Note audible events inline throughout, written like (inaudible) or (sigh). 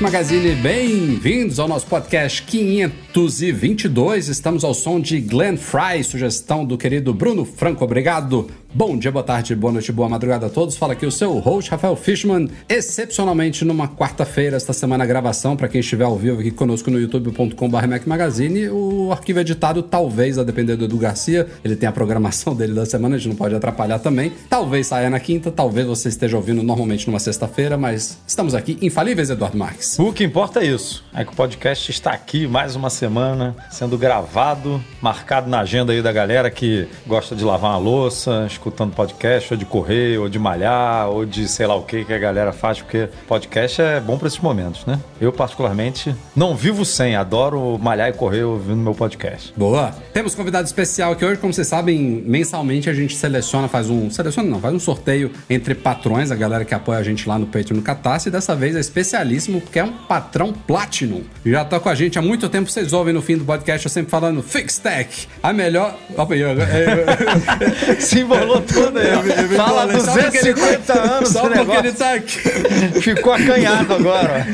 Magazine, bem-vindos ao nosso podcast 522. Estamos ao som de Glenn Fry, sugestão do querido Bruno Franco. Obrigado. Bom dia, boa tarde, boa noite, boa madrugada a todos. Fala aqui o seu host, Rafael Fishman. Excepcionalmente numa quarta-feira, esta semana a gravação, para quem estiver ao vivo aqui conosco no youtube.com.br Mac Magazine. O arquivo editado, talvez, a depender do Edu Garcia, ele tem a programação dele da semana, a gente não pode atrapalhar também. Talvez saia na quinta, talvez você esteja ouvindo normalmente numa sexta-feira, mas estamos aqui infalíveis, Eduardo Marques. O que importa é isso. É que o podcast está aqui mais uma semana, sendo gravado, marcado na agenda aí da galera que gosta de lavar uma louça, escutando podcast, ou de correr, ou de malhar, ou de sei lá o que que a galera faz, porque podcast é bom para esses momentos, né? Eu, particularmente, não vivo sem, adoro malhar e correr ouvindo meu podcast. Boa! Temos convidado especial aqui hoje, como vocês sabem, mensalmente a gente seleciona, faz um. Seleciona não, faz um sorteio entre patrões, a galera que apoia a gente lá no Patreon no Catarse, e dessa vez é especialíssimo, porque é um patrão Platinum. Já tá com a gente há muito tempo, vocês ouvem no fim do podcast eu sempre falando Fixtech, a melhor. Opa, eu, eu, eu, (laughs) Se embolou tudo aí. eu eu Fala embolei, só porque ele 250 anos Só porque negócio. ele tá aqui. (laughs) Ficou acanhado agora.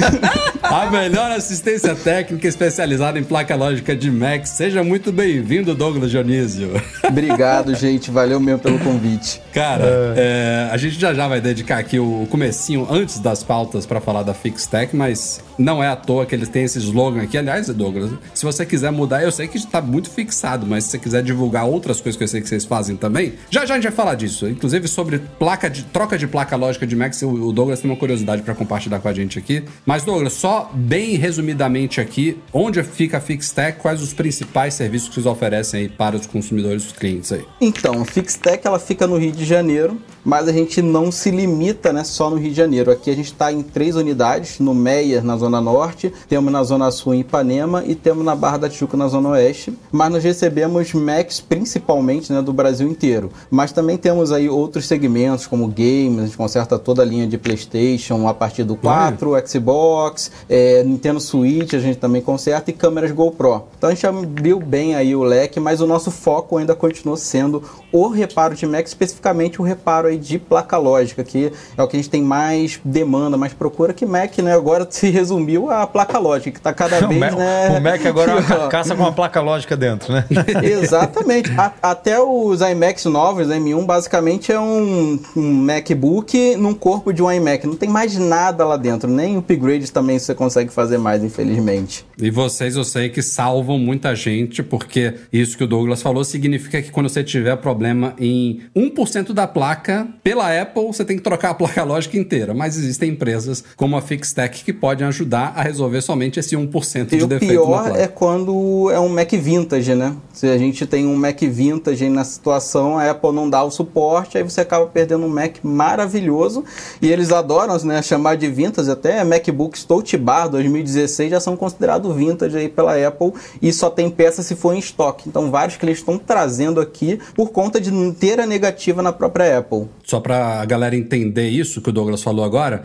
A melhor assistência técnica especializada em placa lógica de Mac. Seja muito bem-vindo, Douglas Dionísio. Obrigado, gente. Valeu mesmo pelo convite. Cara, é, a gente já já vai dedicar aqui o comecinho antes das pautas para falar da Fixtech, mas não é à toa que eles têm esse slogan aqui. Aliás, Douglas, se você quiser mudar, eu sei que está muito fixado, mas se você quiser divulgar outras coisas que eu sei que vocês fazem também, já já a gente vai falar disso. Inclusive sobre placa de troca de placa lógica de Mac, o Douglas tem uma curiosidade para compartilhar com a gente aqui. Mas Douglas, só bem resumidamente aqui, onde fica a Fixtech, quais os principais serviços que vocês oferecem aí para os consumidores, os clientes aí? Então, a Fixtech ela fica no Rio de Janeiro, mas a gente não se limita né, só no Rio de Janeiro. Aqui a gente está em três unidades, no Na Zona Norte, temos na Zona Sul em Ipanema e temos na Barra da Tijuca, na Zona Oeste. Mas nós recebemos Macs principalmente né, do Brasil inteiro. Mas também temos aí outros segmentos, como games, a gente conserta toda a linha de Playstation a partir do 4, Xbox, é, Nintendo Switch a gente também conserta e câmeras GoPro. Então a gente abriu bem aí o leque, mas o nosso foco ainda continua sendo o reparo de Mac, especificamente o reparo aí de placa lógica, que é o que a gente tem mais demanda, mais procura, que Mac, né, agora se resumiu a placa lógica, que tá cada O vez, Mac, né... o Mac agora é uma carcaça com uma placa lógica dentro, né? (laughs) Exatamente. A- até os iMacs novos, M1, basicamente é um, um MacBook num corpo de um iMac. Não tem mais nada lá dentro. Nem upgrades também você consegue fazer mais, infelizmente. E vocês, eu sei que salvam muita gente, porque isso que o Douglas falou significa que quando você tiver problema em 1% da placa, pela Apple, você tem que trocar a placa lógica inteira. Mas existem empresas como a Fixtech que podem ajudar a resolver somente esse 1% de E o defeito na pior placa. é quando é um Mac vintage, né? Se a gente tem um Mac vintage na situação, a Apple não dá o suporte, aí você acaba perdendo um Mac maravilhoso. E eles adoram né, chamar de vintage, até MacBooks Touch Bar 2016 já são considerados vintage aí pela Apple e só tem peça se for em estoque. Então vários clientes estão trazendo aqui por conta de não ter a negativa na própria Apple. Só para a galera entender isso que o Douglas falou agora,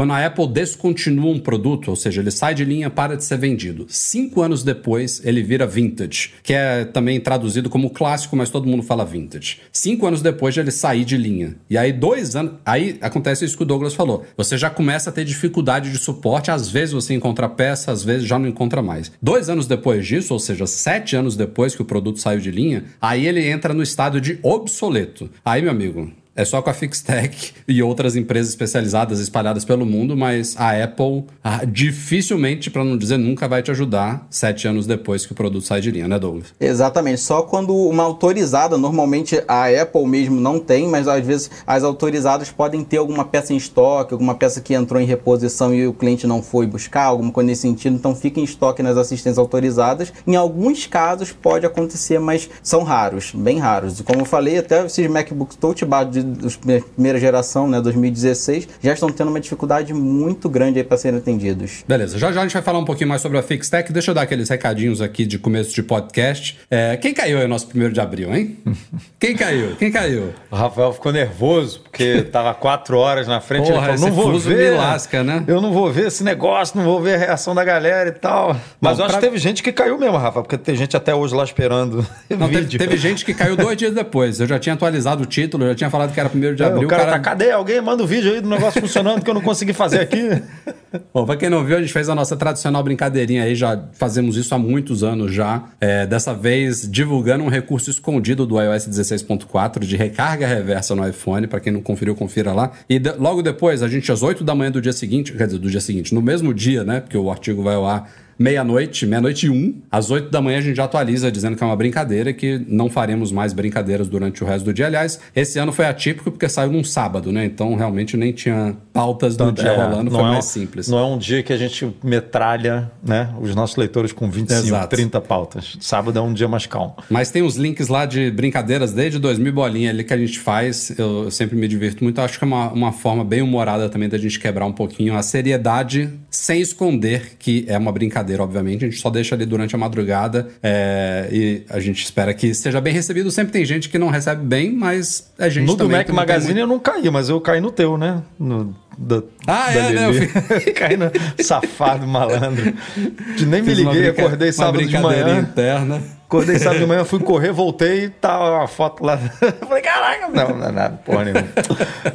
quando a Apple descontinua um produto, ou seja, ele sai de linha, para de ser vendido. Cinco anos depois, ele vira vintage, que é também traduzido como clássico, mas todo mundo fala vintage. Cinco anos depois de ele sair de linha. E aí, dois anos. Aí acontece isso que o Douglas falou. Você já começa a ter dificuldade de suporte, às vezes você encontra peça, às vezes já não encontra mais. Dois anos depois disso, ou seja, sete anos depois que o produto saiu de linha, aí ele entra no estado de obsoleto. Aí, meu amigo, é só com a Fixtech e outras empresas especializadas espalhadas pelo mundo, mas a Apple ah, dificilmente, para não dizer nunca, vai te ajudar sete anos depois que o produto sai de linha, né, Douglas? Exatamente. Só quando uma autorizada, normalmente a Apple mesmo não tem, mas às vezes as autorizadas podem ter alguma peça em estoque, alguma peça que entrou em reposição e o cliente não foi buscar, alguma coisa nesse sentido, então fica em estoque nas assistências autorizadas. Em alguns casos pode acontecer, mas são raros, bem raros. E como eu falei, até esses MacBooks Touch Bar de, de primeira geração, né, 2016, já estão tendo uma dificuldade muito grande aí para serem atendidos. Beleza, já já a gente vai falar um pouquinho mais sobre a Fixtech. Deixa eu dar aqueles recadinhos aqui de começo de podcast. É, quem caiu aí no nosso primeiro de abril, hein? (laughs) Quem caiu? Quem caiu? O Rafael ficou nervoso, porque tava quatro horas na frente. Porra, ele falou, não vou ver. lasca, né? Eu não vou ver esse negócio, não vou ver a reação da galera e tal. Mas Bom, eu acho pra- que teve gente que caiu mesmo, Rafa, porque tem gente até hoje lá esperando (laughs) Não, teve, vídeo. teve gente que caiu dois dias depois. Eu já tinha atualizado o título, eu já tinha falado que era primeiro de É, abril. o cara, tá, cadê? Alguém manda o vídeo aí do negócio funcionando que eu não consegui fazer aqui. (laughs) Bom, pra quem não viu, a gente fez a nossa tradicional brincadeirinha aí, já fazemos isso há muitos anos já. É, dessa vez, divulgando um recurso escondido do iOS 16.4 de recarga reversa no iPhone. Pra quem não conferiu, confira lá. E de- logo depois, a gente, às 8 da manhã do dia seguinte, quer dizer, do dia seguinte, no mesmo dia, né? Porque o artigo vai ao ar meia-noite, meia-noite e um. Às 8 da manhã a gente já atualiza dizendo que é uma brincadeira e que não faremos mais brincadeiras durante o resto do dia. Aliás, esse ano foi atípico porque saiu num sábado, né? Então realmente nem tinha pautas do dia É, rolando, foi é mais um- simples. Não é um dia que a gente metralha né, os nossos leitores com 25, Exato. 30 pautas. Sábado é um dia mais calmo. Mas tem uns links lá de brincadeiras desde 2000 bolinha ali que a gente faz. Eu, eu sempre me divirto muito. Acho que é uma, uma forma bem humorada também da gente quebrar um pouquinho a seriedade sem esconder que é uma brincadeira, obviamente. A gente só deixa ali durante a madrugada é, e a gente espera que seja bem recebido. Sempre tem gente que não recebe bem, mas é gente No do também Mac que não tem Magazine muito- eu não caí, mas eu caí no teu, né? No, da, Ah, da é, né? Eu (laughs) caí no safado malandro. (laughs) Nem me Fiz liguei, acordei sábado de manhã. interna. Acordei sábado de manhã, fui correr, voltei e tá uma foto lá. (laughs) Falei, caraca, não, não é nada, porra nenhuma.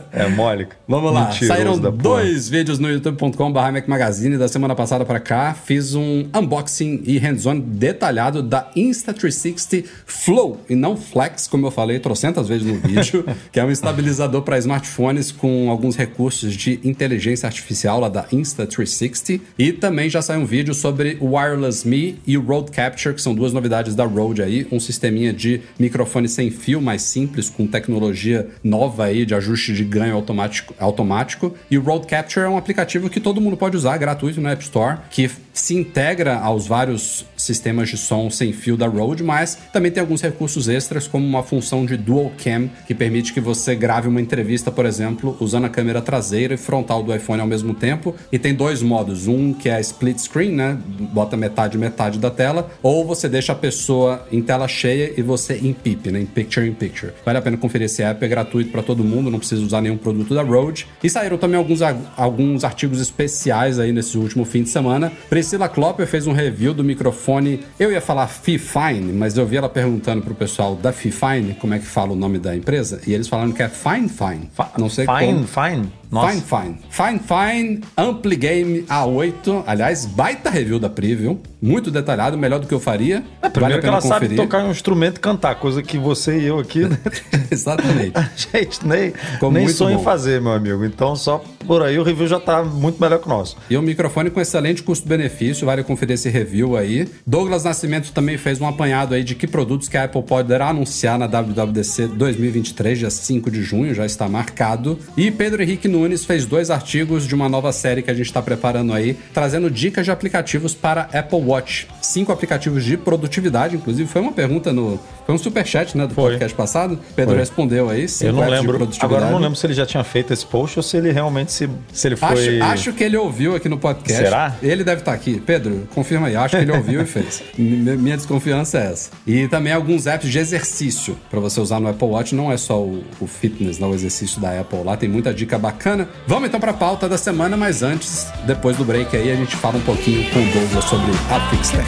É mole. Vamos lá, Mentiroso saíram dois vídeos no youtube.com.br Mac Magazine da semana passada para cá. Fiz um unboxing e hands-on detalhado da Insta360 Flow e não Flex, como eu falei trocentas vezes no vídeo, (laughs) que é um estabilizador para smartphones com alguns recursos de inteligência artificial lá da Insta360. E também já saiu um vídeo sobre o Wireless Me e o Rode Capture, que são duas novidades da Rode aí, um sisteminha de microfone sem fio mais simples, com tecnologia nova aí de ajuste de ganho automático, automático. E o Rode Capture é um aplicativo que todo mundo pode usar, gratuito no App Store, que se integra aos vários sistemas de som sem fio da Rode, mas também tem alguns recursos extras, como uma função de Dual Cam, que permite que você grave uma entrevista, por exemplo, usando a câmera traseira e frontal do iPhone ao mesmo tempo. E tem dois modos, um que é split screen, né? Bota metade metade da tela, ou você deixa a pessoa em tela cheia e você em PIP, né? Em Picture in Picture. Vale a pena conferir esse app, é gratuito para todo mundo, não precisa usar nenhum produto da Rode. E saíram também alguns, alguns artigos especiais aí nesse último fim de semana. Priscila Klopper fez um review do microfone, eu ia falar Fifine, mas eu vi ela perguntando pro pessoal da Fifine como é que fala o nome da empresa, e eles falaram que é Fine Fine. Não sei Fine, como. fine. Nossa. Fine Fine. Fine Fine Ampli Game A8. Aliás, baita review da Preview. Muito detalhado, melhor do que eu faria. É, primeiro a que ela pena sabe conferir. tocar um instrumento e cantar, coisa que você e eu aqui, né? (laughs) Exatamente. (laughs) a gente nem, Ficou nem sonha em fazer, meu amigo. Então, só por aí o review já tá muito melhor que o nosso. E um microfone com excelente custo-benefício, vale conferir esse review aí. Douglas Nascimento também fez um apanhado aí de que produtos que a Apple poderá anunciar na WWDC 2023, dia 5 de junho, já está marcado. E Pedro Henrique Nunes fez dois artigos de uma nova série que a gente está preparando aí, trazendo dicas de aplicativos para Apple Watch. Cinco aplicativos de produtividade, inclusive foi uma pergunta no... Foi um superchat, né, do Foi. podcast passado. Pedro Foi. respondeu aí, cinco Eu não lembro. produtividade. Agora eu não lembro se ele já tinha feito esse post ou se ele realmente se, se ele foi. Acho, acho que ele ouviu aqui no podcast. Será? Ele deve estar aqui. Pedro, confirma aí. Acho que ele ouviu e fez. (laughs) Mi- Minha desconfiança é essa. E também alguns apps de exercício para você usar no Apple Watch. Não é só o, o fitness, não, o exercício da Apple lá. Tem muita dica bacana. Vamos então para a pauta da semana, mas antes, depois do break aí, a gente fala um pouquinho com o Douglas sobre a Fixtech.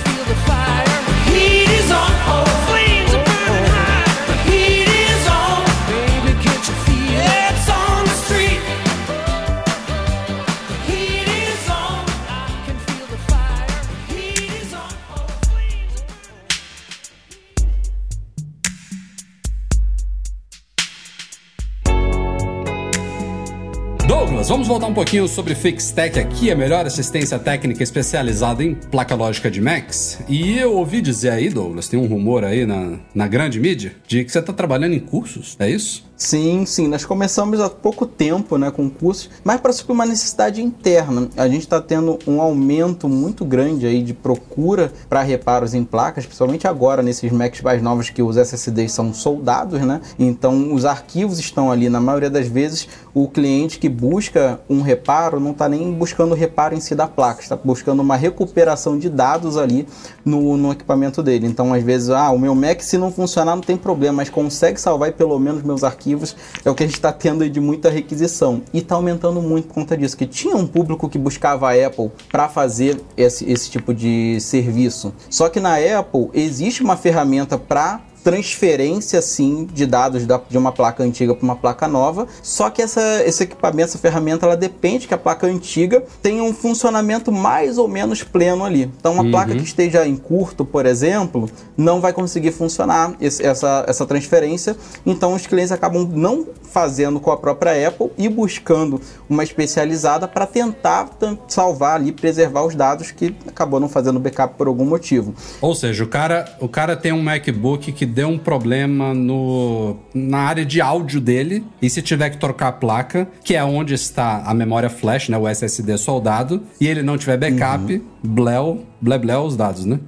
Douglas, vamos voltar um pouquinho sobre FixTech aqui, a melhor assistência técnica especializada em placa lógica de Macs. E eu ouvi dizer aí, Douglas, tem um rumor aí na, na grande mídia, de que você está trabalhando em cursos, é isso? Sim, sim. Nós começamos há pouco tempo né, com cursos, mas para suprir uma necessidade interna. A gente está tendo um aumento muito grande aí de procura para reparos em placas, principalmente agora nesses Macs mais novos que os SSDs são soldados, né? Então os arquivos estão ali. Na maioria das vezes, o cliente que busca um reparo não está nem buscando reparo em si da placa, está buscando uma recuperação de dados ali no, no equipamento dele. Então, às vezes, ah, o meu Mac, se não funcionar, não tem problema, mas consegue salvar pelo menos meus arquivos é o que a gente está tendo de muita requisição. E está aumentando muito por conta disso, que tinha um público que buscava a Apple para fazer esse, esse tipo de serviço. Só que na Apple existe uma ferramenta para transferência sim de dados da, de uma placa antiga para uma placa nova. Só que essa, esse equipamento, essa ferramenta, ela depende que a placa antiga tenha um funcionamento mais ou menos pleno ali. Então, uma Uhum. placa que esteja em curto, por exemplo, não vai conseguir funcionar esse- essa, essa transferência. Então, os clientes acabam não fazendo com a própria Apple e buscando uma especializada para tentar salvar ali, preservar os dados que acabou não fazendo backup por algum motivo. Ou seja, o cara, o cara tem um MacBook que deu um problema no, na área de áudio dele, e se tiver que trocar a placa, que é onde está a memória flash, né, o SSD soldado, e ele não tiver backup, bleu, blebleu os dados, né?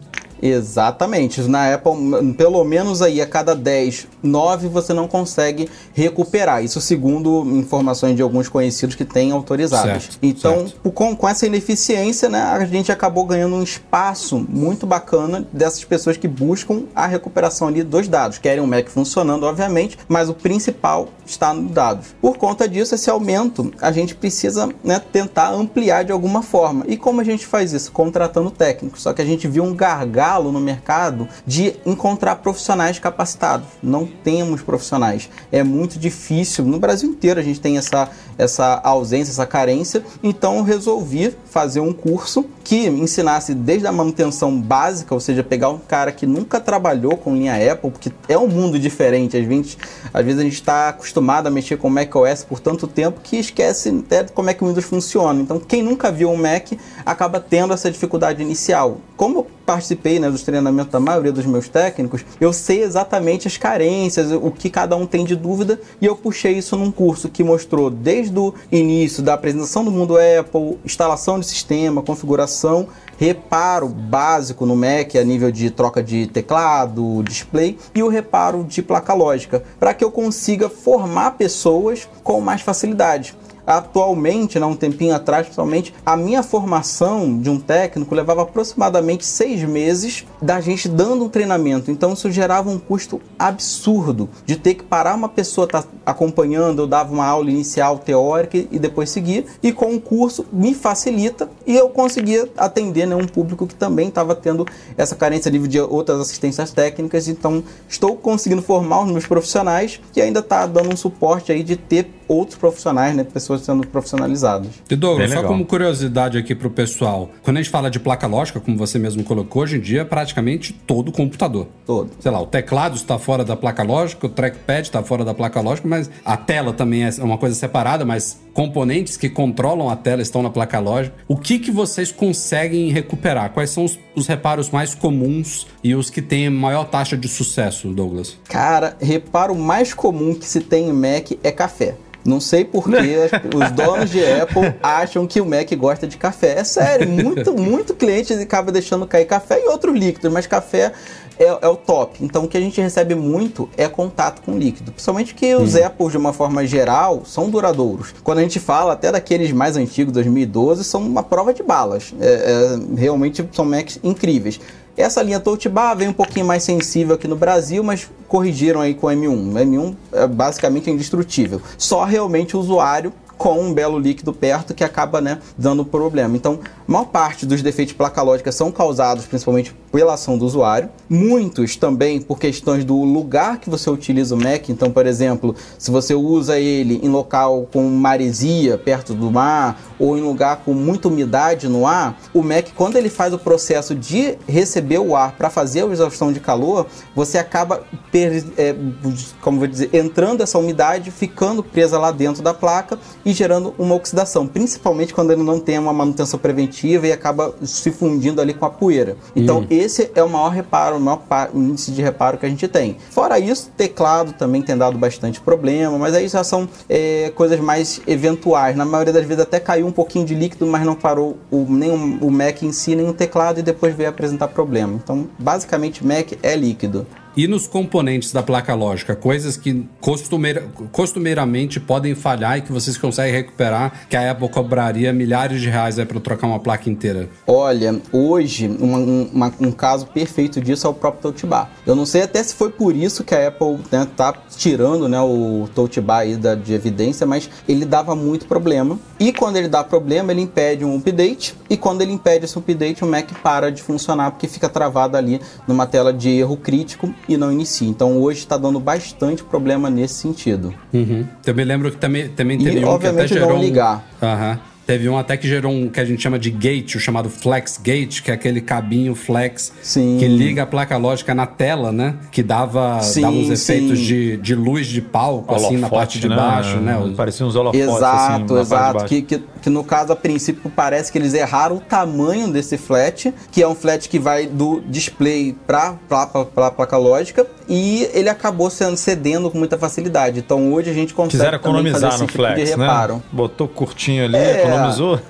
Exatamente. Na Apple, pelo menos aí a cada 10, 9 você não consegue recuperar. Isso segundo informações de alguns conhecidos que têm autorizadas. Certo, então, certo. Com, com essa ineficiência, né, a gente acabou ganhando um espaço muito bacana dessas pessoas que buscam a recuperação ali dos dados. Querem o Mac funcionando, obviamente, mas o principal está nos dados. Por conta disso, esse aumento, a gente precisa né, tentar ampliar de alguma forma. E como a gente faz isso? Contratando técnicos. Só que a gente viu um gargalo no mercado de encontrar profissionais capacitados. Não temos profissionais. É muito difícil. No Brasil inteiro a gente tem essa, essa ausência, essa carência. Então eu resolvi fazer um curso que ensinasse desde a manutenção básica, ou seja, pegar um cara que nunca trabalhou com linha Apple, porque é um mundo diferente. Às vezes, às vezes a gente está acostumado a mexer com macOS por tanto tempo que esquece até como é que o Windows funciona. Então, quem nunca viu um Mac acaba tendo essa dificuldade inicial. Como eu participei né, dos treinamentos da maioria dos meus técnicos, eu sei exatamente as carências, o que cada um tem de dúvida, e eu puxei isso num curso que mostrou desde o início da apresentação do mundo Apple, instalação de sistema, configuração, reparo básico no Mac a nível de troca de teclado, display e o reparo de placa lógica, para que eu consiga formar pessoas com mais facilidade. Atualmente, né, um tempinho atrás, principalmente, a minha formação de um técnico levava aproximadamente seis meses da gente dando um treinamento. Então, isso gerava um custo absurdo de ter que parar uma pessoa tá acompanhando. Eu dava uma aula inicial teórica e depois seguir. E com o curso me facilita e eu conseguia atender né, um público que também estava tendo essa carência livre de outras assistências técnicas. Então, estou conseguindo formar os meus profissionais e ainda está dando um suporte aí de ter outros profissionais, né, pessoas sendo profissionalizadas. E Douglas, só como curiosidade aqui pro pessoal, quando a gente fala de placa lógica, como você mesmo colocou, hoje em dia é praticamente todo computador. Todo. Sei lá, o teclado está fora da placa lógica, o trackpad está fora da placa lógica, mas a tela também é uma coisa separada, mas componentes que controlam a tela estão na placa lógica. O que, que vocês conseguem recuperar? Quais são os, os reparos mais comuns e os que têm maior taxa de sucesso, Douglas? Cara, reparo mais comum que se tem em Mac é café. Não sei por que os donos de Apple acham que o Mac gosta de café. É sério, muito, muito cliente acaba deixando cair café e outros líquidos, mas café é, é o top. Então o que a gente recebe muito é contato com líquido. Principalmente que os Apples, de uma forma geral, são duradouros. Quando a gente fala até daqueles mais antigos, 2012, são uma prova de balas. É, é, realmente são Macs incríveis. Essa linha Touch Bar vem um pouquinho mais sensível aqui no Brasil, mas corrigiram aí com o M1. O M1 é basicamente indestrutível. Só realmente o usuário com um belo líquido perto que acaba né, dando problema. Então, a maior parte dos defeitos de placa lógica são causados principalmente pela ação do usuário. Muitos também por questões do lugar que você utiliza o Mac. Então, por exemplo, se você usa ele em local com maresia, perto do mar, ou em lugar com muita umidade no ar, o Mac, quando ele faz o processo de receber o ar para fazer a exaustão de calor, você acaba, é, como vou dizer, entrando essa umidade, ficando presa lá dentro da placa e gerando uma oxidação, principalmente quando ele não tem uma manutenção preventiva e acaba se fundindo ali com a poeira. Então, esse é o maior reparo, o maior índice de reparo que a gente tem. Fora isso, teclado também tem dado bastante problema, mas aí já são é, coisas mais eventuais. Na maioria das vezes até caiu um pouquinho de líquido, mas não parou o, nem o, Mac em si, nem o teclado e depois veio apresentar problema. Então, basicamente, Mac é líquido. E nos componentes da placa lógica, coisas que costumeira- costumeiramente podem falhar e que vocês conseguem recuperar, que a Apple cobraria milhares de reais para trocar uma placa inteira. Olha, hoje, um, um caso perfeito disso é o próprio Touch Bar. Eu não sei até se foi por isso que a Apple né, tá tirando né, o Touch Bar da, de evidência, mas ele dava muito problema. E quando ele dá problema, ele impede um update. E quando ele impede esse update, o Mac para de funcionar porque fica travado ali numa tela de erro crítico e não inicia. Então hoje está dando bastante problema nesse sentido. Uhum. Eu me lembro que também, também E, teve um que até gerou não um- ligar. Aham. Teve um até que gerou um que a gente chama de gate, o chamado flex gate, que é aquele cabinho flex Sim. que liga a placa lógica na tela, né? Que dava, Sim, dava os efeitos sim. de, de luz de palco, assim, na Holofote, parte de baixo, né? Os- Parecia uns holofotes assim, na Exato, parte de exato. baixo. Que, que, que no caso, a princípio, parece que eles erraram o tamanho desse flat, que é um flat que vai do display para a placa lógica, e ele acabou sendo cedendo com muita facilidade. Então hoje a gente consegue Quiseram fazer economizar esse no tipo de flex, reparo. né? Botou curtinho ali, É. economizou. (laughs)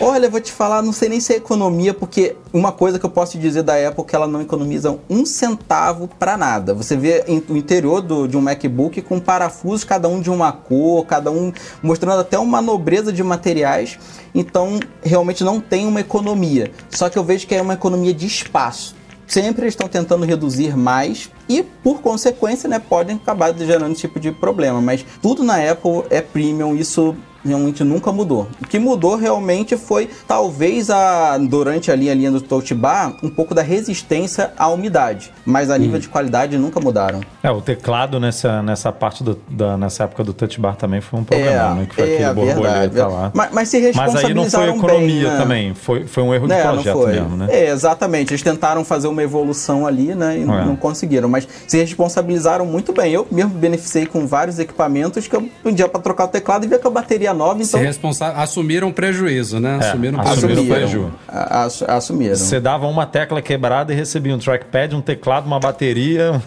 Olha, vou te falar, não sei nem se é economia, porque uma coisa que eu posso dizer da Apple é que ela não economiza um centavo pra nada. Você vê o interior do- de um MacBook com parafusos, cada um de uma cor, cada um mostrando até uma nobreza de materiais. Então, realmente não tem uma economia. Só que eu vejo que é uma economia de espaço. Sempre estão tentando reduzir mais e, por consequência, né, podem acabar gerando esse tipo de problema. Mas tudo na Apple é premium, isso realmente nunca mudou. O que mudou realmente foi talvez a durante ali a linha do Touch Bar um pouco da resistência à umidade, mas a nível de qualidade nunca mudaram. É, o teclado nessa, nessa parte do, da, nessa época do touch bar também foi um problema, né? Que foi aquele borboleta lá. Mas, mas se Mas aí não responsabilizaram foi economia bem, né? também, foi, foi um erro de É, não projeto mesmo, né? É, exatamente. Eles tentaram fazer uma evolução ali, né? E É. não conseguiram. Mas se responsabilizaram muito bem. Eu mesmo beneficiei com vários equipamentos que eu um dia para trocar o teclado e ver com a bateria nova, Se então responsa- Assumiram prejuízo, né? É, assumiram assumiram prejuízo. prejuízo. a- ass- assumiram. Você dava uma tecla quebrada e recebia um trackpad, um teclado, uma bateria.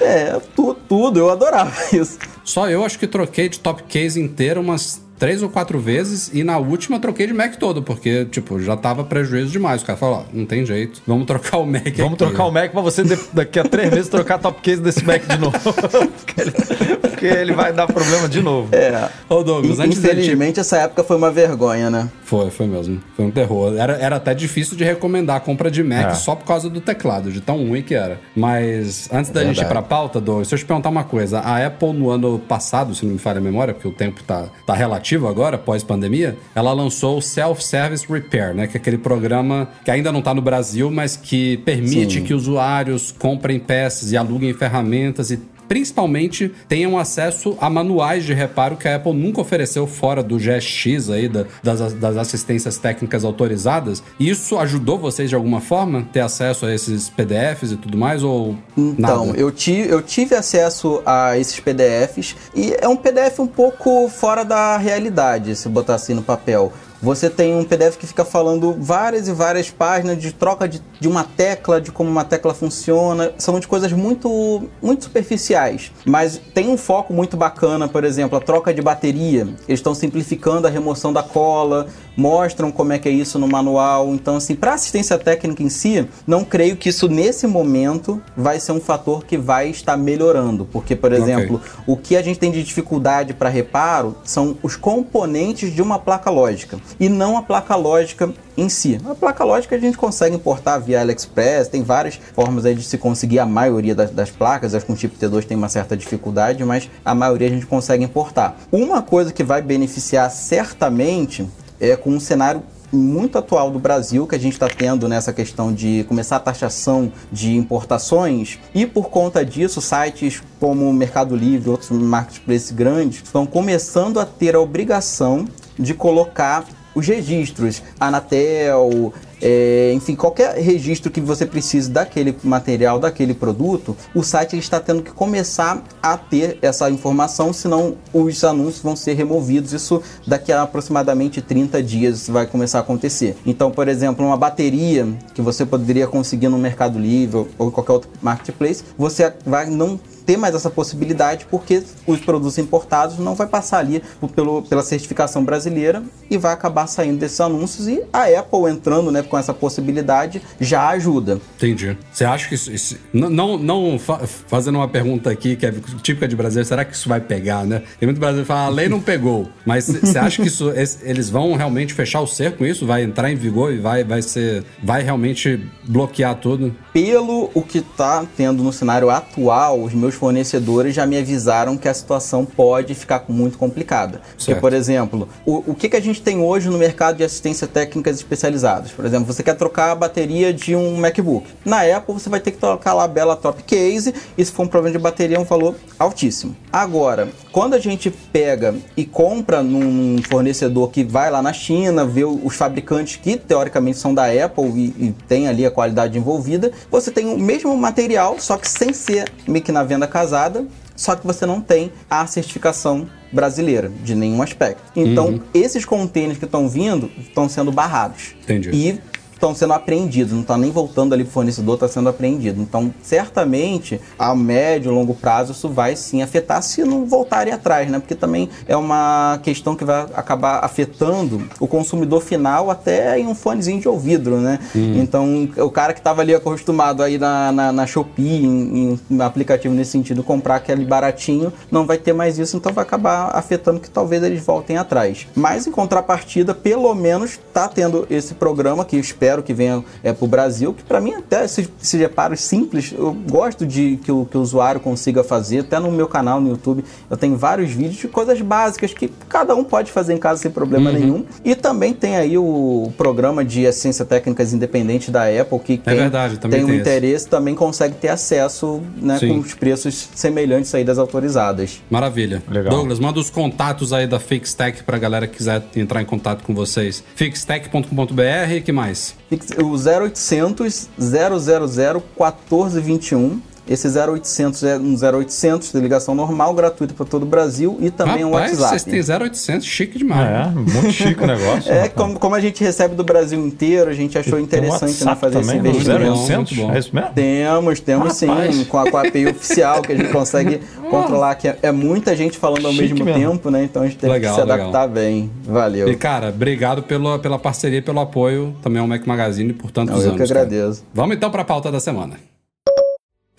É, tu- tudo. Eu adorava isso. Só eu acho que troquei de top case inteiro umas três ou quatro vezes e na última troquei de Mac todo, porque, tipo, já tava prejuízo demais. O cara falou, ó, não tem jeito, vamos trocar o Mac Vamos trocar o Mac pra você daqui a três meses trocar top case desse Mac de novo. (laughs) porque, ele, porque ele vai dar problema de novo. É. Ô, Douglas, In- Infelizmente, essa época foi uma vergonha, né? Foi, foi mesmo. Foi um terror. Era, era até difícil de recomendar a compra de Mac É. só por causa do teclado, de tão ruim que era. Mas antes da gente ir pra pauta, Douglas, deixa eu te perguntar uma coisa. A Apple, no ano passado, se não me falha a memória, porque o tempo tá, tá relativo agora, pós-pandemia, ela lançou o Self-Service Repair, né? Que é aquele programa que ainda não tá no Brasil, mas que permite Sim. que usuários comprem peças e aluguem ferramentas e principalmente tenham acesso a manuais de reparo que a Apple nunca ofereceu fora do GSX aí, da- das, das assistências técnicas autorizadas. Isso ajudou vocês de alguma forma ter acesso a esses PDFs e tudo mais ou Então, nada? eu, ti, eu tive acesso a esses PDFs e é um PDF um pouco fora da realidade, se botar assim no papel. Você tem um PDF que fica falando várias e várias páginas de troca de, de uma tecla, de como uma tecla funciona. São de coisas muito, muito superficiais. Mas tem um foco muito bacana, por exemplo, a troca de bateria. Eles estão simplificando a remoção da cola, mostram como é que é isso no manual. Então, assim, para assistência técnica em si, não creio que isso nesse momento vai ser um fator que vai estar melhorando. Porque, por exemplo, o que a gente tem de dificuldade para reparo são os componentes de uma placa lógica e não a placa lógica em si. A placa lógica a gente consegue importar via AliExpress, tem várias formas aí de se conseguir a maioria das, das placas, as com tipo T2 tem uma certa dificuldade, mas a maioria a gente consegue importar. Uma coisa que vai beneficiar certamente é com um cenário muito atual do Brasil que a gente está tendo nessa questão de começar a taxação de importações e por conta disso sites como Mercado Livre, outros marketplaces grandes estão começando a ter a obrigação de colocar os registros, Anatel, é, enfim, qualquer registro que você precise daquele material, daquele produto, o site está tendo que começar a ter essa informação, senão os anúncios vão ser removidos. Isso daqui a aproximadamente 30 dias vai começar a acontecer. Então, por exemplo, uma bateria que você poderia conseguir no Mercado Livre ou em qualquer outro marketplace, você vai não ter mais essa possibilidade porque os produtos importados não vai passar ali pelo, pela certificação brasileira e vai acabar saindo desses anúncios e a Apple entrando né, com essa possibilidade já ajuda. Entendi. Você acha que isso. isso- não, não, fa- fazendo uma pergunta aqui que é típica de brasileiro, será que isso vai pegar, né? Tem muito brasileiro que fala, a lei não pegou. (laughs) Mas você acha que isso, eles vão realmente fechar o cerco com isso? Vai entrar em vigor e vai, vai ser. Vai realmente bloquear tudo? Pelo o que está tendo no cenário atual, os meus fornecedores já me avisaram que a situação pode ficar muito complicada. Porque, Certo. por exemplo, o, o que, que a gente tem hoje no mercado de assistência técnicas especializadas? Por exemplo, você quer trocar a bateria de um MacBook. Na Apple, você vai ter que trocar lá a Bela Top Case, e se for um problema de bateria, é um valor altíssimo. Agora, quando a gente pega e compra num, fornecedor que vai lá na China, vê os fabricantes que teoricamente são da Apple e, e tem ali a qualidade envolvida, você tem o mesmo material, só que sem ser meio que na venda casada, só que você não tem a certificação brasileira de nenhum aspecto. Então, esses contêineres que estão vindo estão sendo barrados. Entendi. E estão sendo apreendidos, não está nem voltando ali para o fornecedor, está sendo apreendido. Então, certamente, a médio e longo prazo, isso vai sim afetar se não voltarem atrás, né? Porque também é uma questão que vai acabar afetando o consumidor final até em um fonezinho de ouvido, né? Então, o cara que estava ali acostumado aí na, na, na Shopee, em, em um aplicativo nesse sentido, comprar aquele baratinho, não vai ter mais isso, então vai acabar afetando que talvez eles voltem atrás. Mas, em contrapartida, pelo menos está tendo esse programa que eu espero que venha é, para o Brasil, que para mim até esses, esses reparos simples, eu gosto de que o, que o usuário consiga fazer, até no meu canal no YouTube eu tenho vários vídeos de coisas básicas que cada um pode fazer em casa sem problema nenhum. E também tem aí o programa de assistência técnicas independente da Apple, que quem verdade, também tem um tem esse. interesse também consegue ter acesso né, Sim. com os preços semelhantes aí das autorizadas. Maravilha. Legal. Douglas, manda os contatos aí da FixTech pra galera que quiser entrar em contato com vocês. Fixtech.com.br e que mais? O 0800 000 1421. Esse 0800 é um 0800 de ligação normal, gratuito para todo o Brasil e também um Rapaz, WhatsApp. vocês têm 0800, chique demais. É, muito chique o negócio. (laughs) É, como, como a gente recebe do Brasil inteiro, a gente achou Tem um interessante né, fazer esse também, no investimento. 0800, Muito bom. é isso mesmo? Temos, temos Rapaz. sim, com a, com a API oficial que a gente consegue (laughs) controlar, que é, é muita gente falando ao Chique mesmo mesmo. tempo, né? Então a gente teve Legal, que se legal. adaptar bem. Valeu. E, cara, obrigado pela, pela parceria e pelo apoio também ao Mac Magazine por tantos Não, eu anos. que cara. agradeço. Vamos então para a pauta da semana.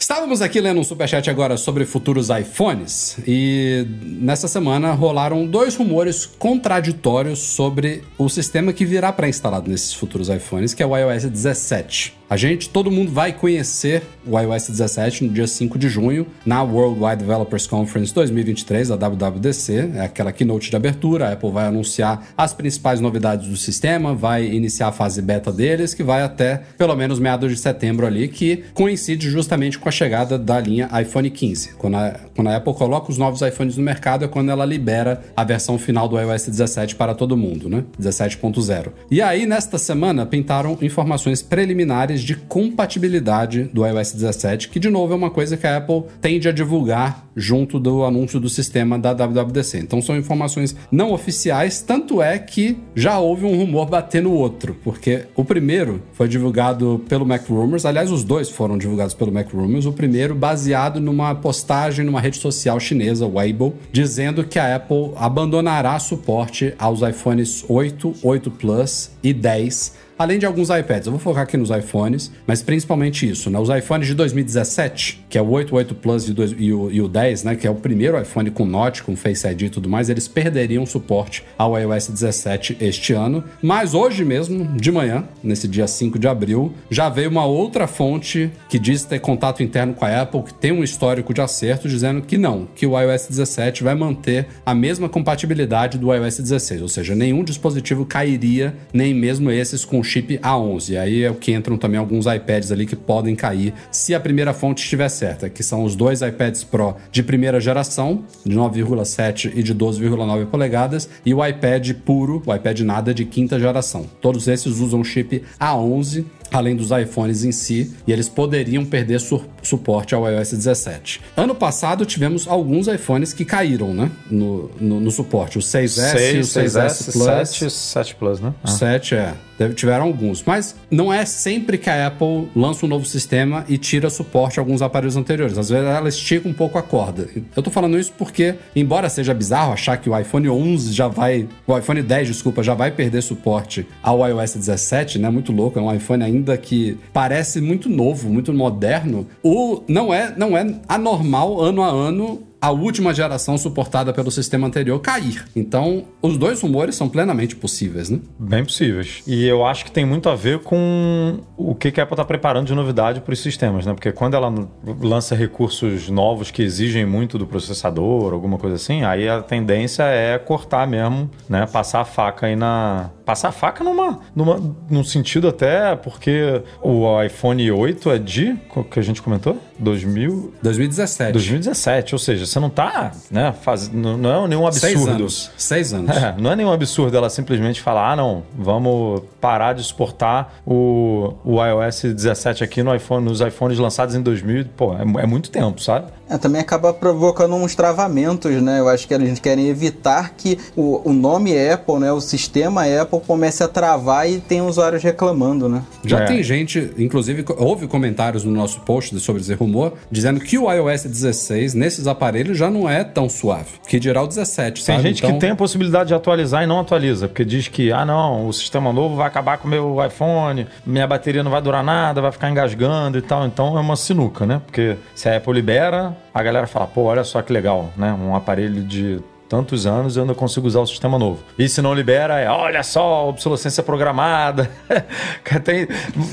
Estávamos aqui lendo um superchat agora sobre futuros iPhones e nessa semana rolaram dois rumores contraditórios sobre o sistema que virá pré-instalado nesses futuros iPhones, que é o iOS 17. A gente, todo mundo vai conhecer o iOS 17 no dia 5 de junho, na Worldwide Developers Conference 2023, a WWDC, é aquela keynote de abertura, a Apple vai anunciar as principais novidades do sistema, vai iniciar a fase beta deles, que vai até pelo menos meados de setembro ali, que coincide justamente com a chegada da linha iPhone 15. Quando a, quando a Apple coloca os novos iPhones no mercado é quando ela libera a versão final do iOS 17 para todo mundo, né? 17.0. E aí, nesta semana, pintaram informações preliminares de compatibilidade do iOS 17, que de novo é uma coisa que a Apple tende a divulgar junto do anúncio do sistema da WWDC. Então são informações não oficiais, tanto é que já houve um rumor bater no outro, porque o primeiro foi divulgado pelo Mac Rumors, aliás, os dois foram divulgados pelo Mac Rumors, o primeiro baseado numa postagem numa rede social chinesa, Weibo, dizendo que a Apple abandonará suporte aos iPhones 8, 8 Plus e 10 além de alguns iPads. Eu vou focar aqui nos iPhones, mas principalmente isso, né? Os iPhones de 2017, que é o 8, 8 Plus e, dois- e o, e o 10, né? Que é o primeiro iPhone com Note, com Face ID e tudo mais, eles perderiam suporte ao iOS 17 este ano. Mas hoje mesmo, de manhã, nesse dia 5 de abril, já veio uma outra fonte que diz ter contato interno com a Apple, que tem um histórico de acerto, dizendo que não, que o iOS 17 vai manter a mesma compatibilidade do iOS 16, ou seja, nenhum dispositivo cairia, nem mesmo esses com chip A11. Aí é o que entram também alguns iPads ali que podem cair se a primeira fonte estiver certa, que são os dois iPads Pro de primeira geração, de 9,7 e de 12,9 polegadas, e o iPad puro, o iPad nada de quinta geração. Todos esses usam chip A11 além dos iPhones em si, e eles poderiam perder su suporte ao iOS 17. Ano passado tivemos alguns iPhones que caíram, né? No, no, no suporte. O 6S, o 6S, Plus. 7, 7 Plus, né? O 7 é. Deve- Tiveram alguns. Mas não é sempre que a Apple lança um novo sistema e tira suporte a alguns aparelhos anteriores. Às vezes ela estica um pouco a corda. Eu tô falando isso porque, embora seja bizarro achar que o iPhone 11 já vai. O iPhone 10, desculpa, já vai perder suporte ao iOS 17, né? Muito louco. É um iPhone ainda que parece muito novo, muito moderno. O, não, é, não é anormal, ano a ano, a última geração suportada pelo sistema anterior cair. Então, os dois rumores são plenamente possíveis, né? Bem possíveis. E eu acho que tem muito a ver com o que a Apple está preparando de novidade para os sistemas, né? Porque quando ela lança recursos novos que exigem muito do processador, alguma coisa assim, aí a tendência é cortar mesmo, né? Passar a faca aí na. Passar a faca numa, numa, num sentido até porque o iPhone 8 é de. Que a gente comentou? 2000. 2017. 2017, ou seja, você não tá, né, faz, não não é nenhum absurdo. Seis anos. Seis anos. É, não é nenhum absurdo ela simplesmente falar, ah, não, vamos parar de suportar o, o iOS 17 aqui no iPhone, nos iPhones lançados em 2000. Pô, é, é muito tempo, sabe? É, também acaba provocando uns travamentos, né? Eu acho que a gente querem evitar que o, o nome Apple, né? O sistema Apple comece a travar e tem usuários reclamando, né? Já É. tem gente, inclusive, houve comentários no nosso post sobre esse rumor, dizendo que o iOS 16 nesses aparelhos já não é tão suave. Que dirá o 17, Tem sabe? gente Então, que tem a possibilidade de atualizar e não atualiza, porque diz que, ah, não, o sistema novo vai acabar com o meu iPhone, minha bateria não vai durar nada, vai ficar engasgando e tal. Então é uma sinuca, né? Porque se a Apple libera, a galera fala, pô, olha só que legal, né? Um aparelho de tantos anos eu ainda consigo usar o sistema novo. E se não libera, é olha só, obsolescência programada. (laughs) Tem,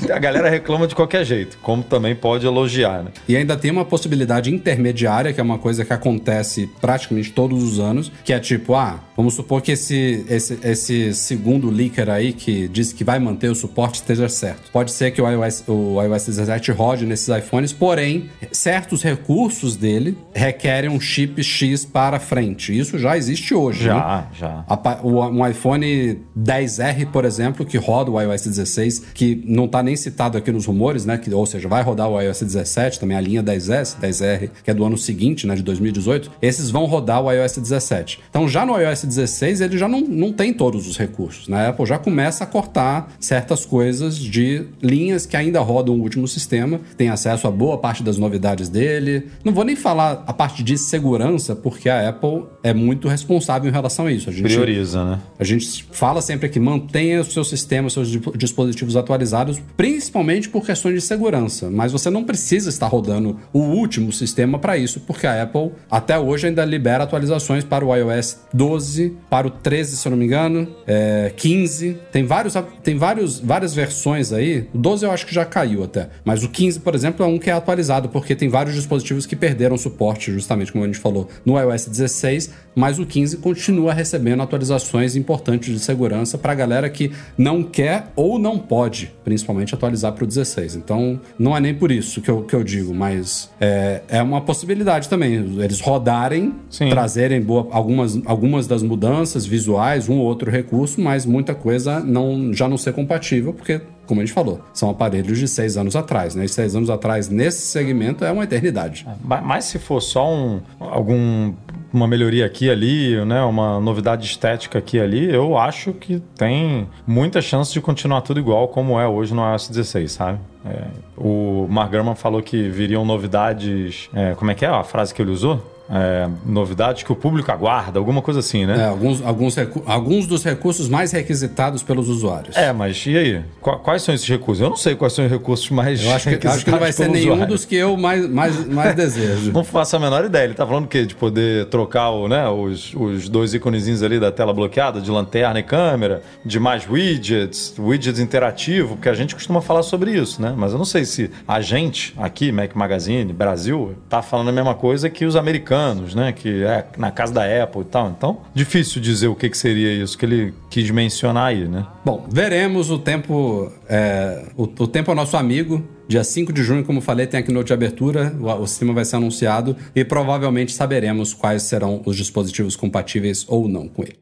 a galera reclama de qualquer jeito, como também pode elogiar, né? E ainda tem uma possibilidade intermediária, que é uma coisa que acontece praticamente todos os anos, que é tipo, ah, vamos supor que esse, esse, esse segundo leaker aí que diz que vai manter o suporte esteja certo. Pode ser que o iOS, o iOS 17 rode nesses iPhones, porém, certos recursos dele requerem um chip X para frente. Isso já existe hoje. né? Já, já. A o- Um iPhone 10R, por exemplo, que roda o iOS 16, que não tá nem citado aqui nos rumores, né? Que, ou seja, vai rodar o iOS 17, também a linha 10S, 10R, que é do ano seguinte, né? De 2018. Esses vão rodar o iOS 17. Então, já no iOS 16, ele já não, não tem todos os recursos. né? A Apple já começa a cortar certas coisas de linhas que ainda rodam o último sistema, tem acesso a boa parte das novidades dele. Não vou nem falar a parte de segurança, porque a Apple é muito responsável em relação a isso. A gente, Prioriza, né? a gente fala sempre que mantenha o seu sistema, os seus di- dispositivos atualizados, principalmente por questões de segurança. Mas você não precisa estar rodando o último sistema para isso, porque a Apple até hoje ainda libera atualizações para o iOS 12, para o 13, se eu não me engano, é, 15. Tem, vários, tem vários, várias versões aí. O 12 eu acho que já caiu até. Mas o 15, por exemplo, é um que é atualizado, porque tem vários dispositivos que perderam suporte, justamente como a gente falou, no iOS 16, mas o 15 continua recebendo atualizações importantes de segurança para a galera que não quer ou não pode, principalmente, atualizar para o 16. Então, não é nem por isso que eu, que eu digo, mas é, é uma possibilidade também. Eles rodarem, Sim. trazerem boa- algumas, algumas das mudanças visuais, um ou outro recurso, mas muita coisa não, já não ser compatível, porque como a gente falou, são aparelhos de seis anos atrás, né? E seis anos atrás, nesse segmento, é uma eternidade. Ma- Mas se for só um, algum, uma melhoria aqui ali, né, uma novidade estética aqui ali, eu acho que tem muita chance de continuar tudo igual como é hoje no iOS 16, sabe? É, o Mark Gurman falou que viriam novidades. é, como é que é a frase que ele usou? É, novidades que o público aguarda, alguma coisa assim, né? É, alguns, alguns, alguns dos recursos mais requisitados pelos usuários. É, mas e aí? Qua- Quais são esses recursos? Eu não sei quais são os recursos mais Eu acho que, acho que não vai ser nenhum usuário. dos que eu mais, mais, mais desejo. (laughs) Não faço a menor ideia. Ele tá falando o quê? De poder trocar o, né, os, os dois íconezinhos ali da tela bloqueada, de lanterna e câmera, de mais widgets, widgets interativo, porque a gente costuma falar sobre isso, né? Mas eu não sei se a gente, aqui, Mac Magazine, Brasil, tá falando a mesma coisa que os americanos anos, né? Que é na casa da Apple e tal. Então, difícil dizer o que, que seria isso que ele quis mencionar aí, né? Bom, veremos o tempo. é, o, o tempo é nosso amigo. Dia 5 de junho, como falei, tem a keynote de abertura, o, o sistema vai ser anunciado e provavelmente saberemos quais serão os dispositivos compatíveis ou não com ele.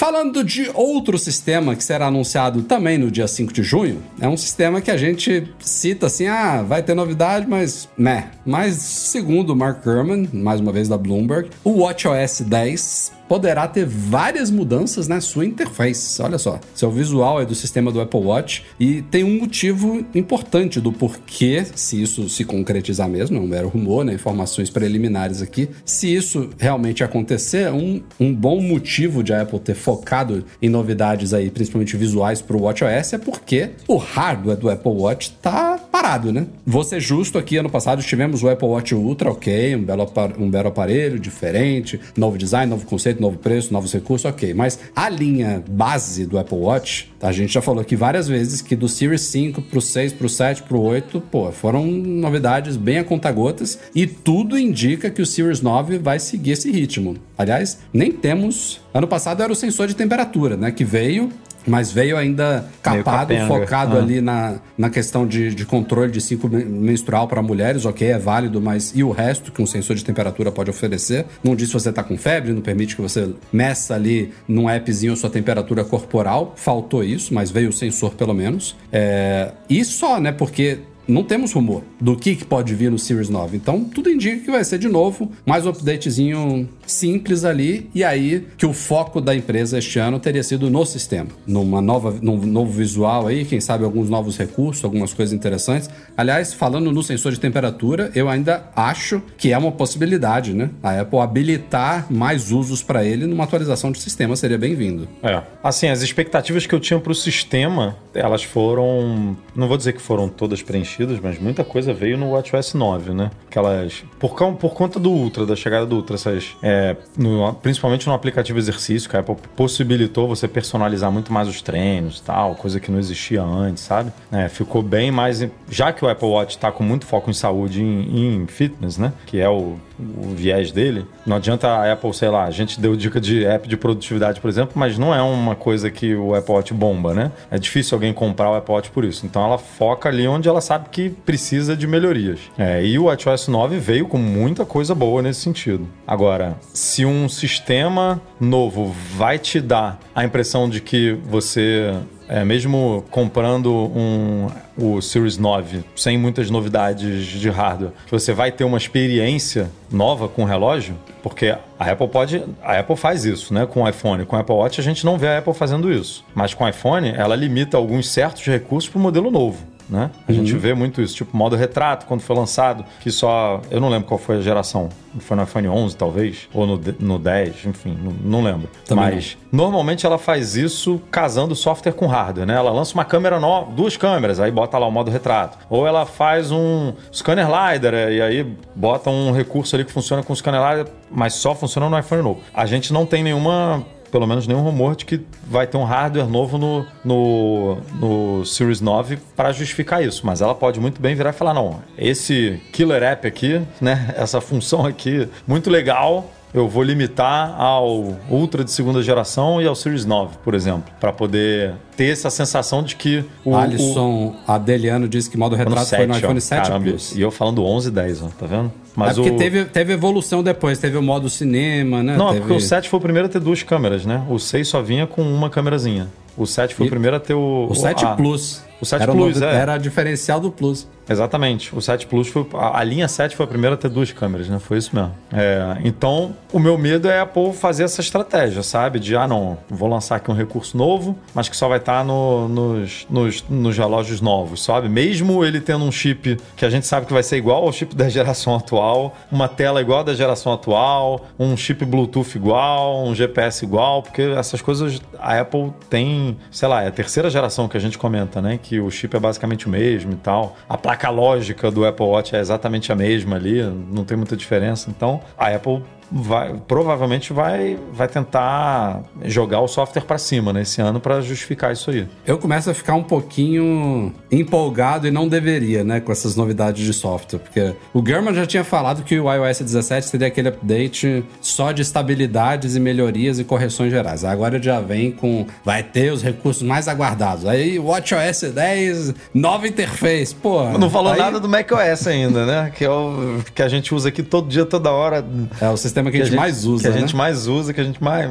Falando de outro sistema que será anunciado também no dia 5 de junho, é um sistema que a gente cita assim, ah, vai ter novidade, mas né. Mas segundo Mark Gurman, mais uma vez da Bloomberg, o WatchOS 10 poderá ter várias mudanças na sua interface. Olha só, seu visual é do sistema do Apple Watch e tem um motivo importante do porquê, se isso se concretizar mesmo, não era rumor, né? Informações preliminares aqui. Se isso realmente acontecer, um, um bom motivo de a Apple ter focado em novidades aí, principalmente visuais para o WatchOS, é porque o hardware do Apple Watch tá parado, né? Vou ser justo aqui, ano passado tivemos o Apple Watch Ultra, ok, um belo, um belo aparelho, diferente, novo design, novo conceito, novo preço, novos recursos, ok. Mas a linha base do Apple Watch, a gente já falou aqui várias vezes que do Series 5 pro 6, pro 7, pro 8, pô, foram novidades bem a conta-gotas e tudo indica que o Series 9 vai seguir esse ritmo. Aliás, nem temos. Ano passado era o sensor de temperatura, né? Que veio. Mas veio ainda capado, focado Ah. ali na, na questão de, de controle de ciclo men- menstrual para mulheres, ok, é válido, mas e o resto que um sensor de temperatura pode oferecer? Não diz se você tá com febre, não permite que você meça ali num appzinho a sua temperatura corporal. Faltou isso, mas veio o sensor pelo menos. É, e só, né? Porque não temos rumor do que, que pode vir no Series 9. Então, tudo indica que vai ser de novo mais um updatezinho simples ali. E aí, que o foco da empresa este ano teria sido no sistema. Numa nova, num novo visual aí, quem sabe alguns novos recursos, algumas coisas interessantes. Aliás, falando no sensor de temperatura, eu ainda acho que é uma possibilidade, né? A Apple habilitar mais usos para ele numa atualização de sistema seria bem-vindo. É. Assim, as expectativas que eu tinha pro sistema, elas foram. Não vou dizer que foram todas preenchidas, mas muita coisa veio no WatchOS 9, né? Aquelas. Por, por conta do Ultra, da chegada do Ultra, essas. é, no- principalmente no aplicativo exercício, que a Apple possibilitou você personalizar muito mais os treinos e tal, coisa que não existia antes, sabe? É, ficou bem mais. Já que o Apple Watch tá com muito foco em saúde e em, em fitness, né? Que é o, o viés dele, não adianta a Apple, sei lá, a gente deu dica de app de produtividade, por exemplo, mas não é uma coisa que o Apple Watch bomba, né? É difícil alguém comprar o Apple Watch por isso. Então ela foca ali onde ela sabe que precisa de melhorias. É, e o WatchOS 9 veio com muita coisa boa nesse sentido. Agora, se um sistema novo vai te dar a impressão de que você é, mesmo comprando um, o Series 9 sem muitas novidades de hardware, você vai ter uma experiência nova com o relógio, porque a Apple pode, a Apple faz isso, né, com o iPhone, com o Apple Watch a gente não vê a Apple fazendo isso, mas com o iPhone ela limita alguns certos recursos para o modelo novo. Né? A gente vê muito isso, tipo modo retrato, quando foi lançado, que só. Eu não lembro qual foi a geração. Foi no iPhone 11, talvez, ou no, no 10, enfim, não, não lembro. Também Mas normalmente ela faz isso casando software com hardware, né? Ela lança uma câmera nova, duas câmeras, aí bota lá o modo retrato. Ou ela faz um scanner LiDAR, e aí bota um recurso ali que funciona com o scanner LiDAR, mas só funciona no iPhone novo. A gente não tem nenhuma pelo menos nenhum rumor de que vai ter um hardware novo no, no, no Series 9 para justificar isso. Mas ela pode muito bem virar e falar: não, esse killer app aqui, né? (laughs) Essa função aqui, muito legal. Eu vou limitar ao Ultra de segunda geração e ao Series 9, por exemplo, para poder ter essa sensação de que o, o, Alisson Adeliano disse que modo retrato foi no iPhone ó, 7 caramba, Plus. E eu falando 11 e 10, ó, tá vendo? Mas é porque o... teve, teve evolução depois, teve o modo cinema, né? Não, teve... porque o 7 foi o primeiro a ter duas câmeras, né? O 6 só vinha com uma câmerazinha. O 7 foi E- o primeiro a ter o. O 7 a- Plus. O 7 era Plus, novo- é. Era diferencial do Plus. Exatamente. O 7 Plus foi. A, a linha 7 foi a primeira a ter duas câmeras, né? Foi isso mesmo. É, então, o meu medo é a Apple fazer essa estratégia, sabe? De, ah, não, vou lançar aqui um recurso novo, mas que só vai estar no- nos, nos, nos relógios novos, sabe? Mesmo ele tendo um chip que a gente sabe que vai ser igual ao chip (laughs) da geração atual, uma tela igual à da geração atual, um chip Bluetooth igual, um GPS igual, porque essas coisas a Apple tem, sei lá, é a terceira geração que a gente comenta, né? Que o chip é basicamente o mesmo e tal. A placa lógica do Apple Watch é exatamente a mesma ali, não tem muita diferença. Então, a Apple vai, provavelmente vai, vai tentar jogar o software para cima nesse ano para justificar isso aí. Eu começo a ficar um pouquinho empolgado e não deveria, né, com essas novidades de software, porque o German já tinha falado que o iOS 17 seria aquele update só de estabilidades e melhorias e correções gerais. Agora ele já vem com vai ter os recursos mais aguardados. Aí WatchOS 10, nova interface, pô. Não falou aí- nada do macOS ainda, né? Que é o que a gente usa aqui todo dia, toda hora. É o sistema que, a gente mais usa, Que a né? gente mais usa, que a gente mais.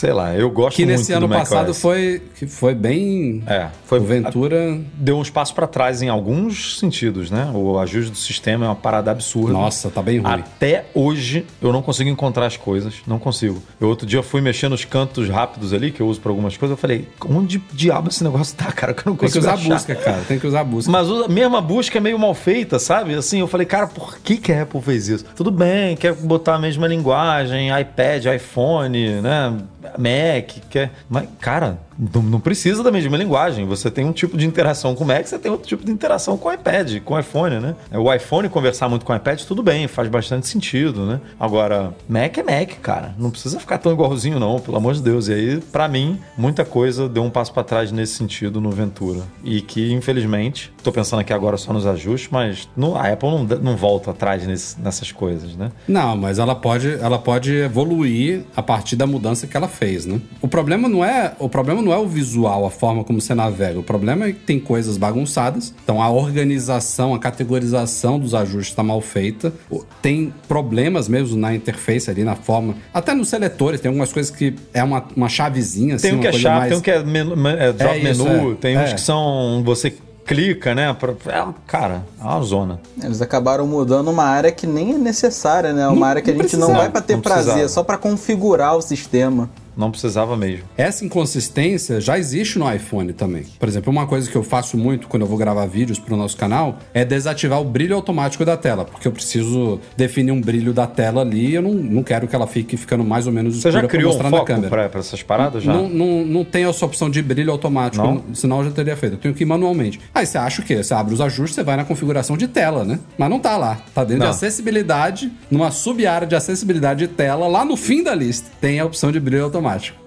Sei lá, eu gosto que muito nesse ano passado foi que foi bem É, foi o Ventura. Deu um espaço para trás em alguns sentidos, né? O ajuste do sistema é uma parada absurda. Nossa, tá bem ruim. Até hoje eu não consigo encontrar as coisas, não consigo. Eu outro dia fui mexer nos cantos rápidos ali, que eu uso para algumas coisas, eu falei, onde diabo esse negócio tá, cara? Que eu não Tem que consigo usar a achar. busca, cara. Tem que usar a busca. Mas a mesma busca é meio mal feita, sabe? Assim, eu falei, cara, por que, que a Apple fez isso? Tudo bem, quer botar a mesma linguagem, iPad, iPhone, né? Mac, quer. Mas, cara, não, não precisa da mesma linguagem. Você tem um tipo de interação com o Mac, você tem outro tipo de interação com o iPad, com o iPhone, né? O iPhone conversar muito com o iPad, tudo bem, faz bastante sentido, né? Agora, Mac é Mac, cara. Não precisa ficar tão igualzinho, não, pelo amor de Deus. E aí, pra mim, muita coisa deu um passo pra trás nesse sentido no Ventura. E que, infelizmente, tô pensando aqui agora só nos ajustes, mas no, a Apple não, não volta atrás nesse- nessas coisas, né? Não, mas ela pode, ela pode evoluir a partir da mudança que ela fez, né? O problema não é, o problema não é o visual, a forma como você navega. O problema é que tem coisas bagunçadas. Então a organização, a categorização dos ajustes está mal feita. Tem problemas mesmo na interface ali, na forma. Até nos seletores tem algumas coisas que é uma, uma chavezinha assim, Tem um uma que é chave, mais- tem um que é, menu, é drop É isso, menu, é. tem uns É. que são. Você clica, né? é, cara, é uma zona. Eles acabaram mudando uma área que nem é necessária, né? Uma área que a não gente não vai pra ter não prazer, precisava. é só pra configurar o sistema. Não precisava mesmo. Essa inconsistência já existe no iPhone também. Por exemplo, uma coisa que eu faço muito quando eu vou gravar vídeos para o nosso canal é desativar o brilho automático da tela, porque eu preciso definir um brilho da tela ali e eu não, não quero que ela fique ficando mais ou menos Você escura já pra criou um mostrar na foco pra, pra essas paradas já? Não, não, não tem essa opção de brilho automático, Não? senão eu já teria feito. Eu tenho que ir manualmente. Aí você acha o quê? Você abre os ajustes, você vai na configuração de tela, né? Mas não tá lá. Tá dentro Não. de acessibilidade, numa sub-área de acessibilidade de tela, lá no fim da lista, tem a opção de brilho automático.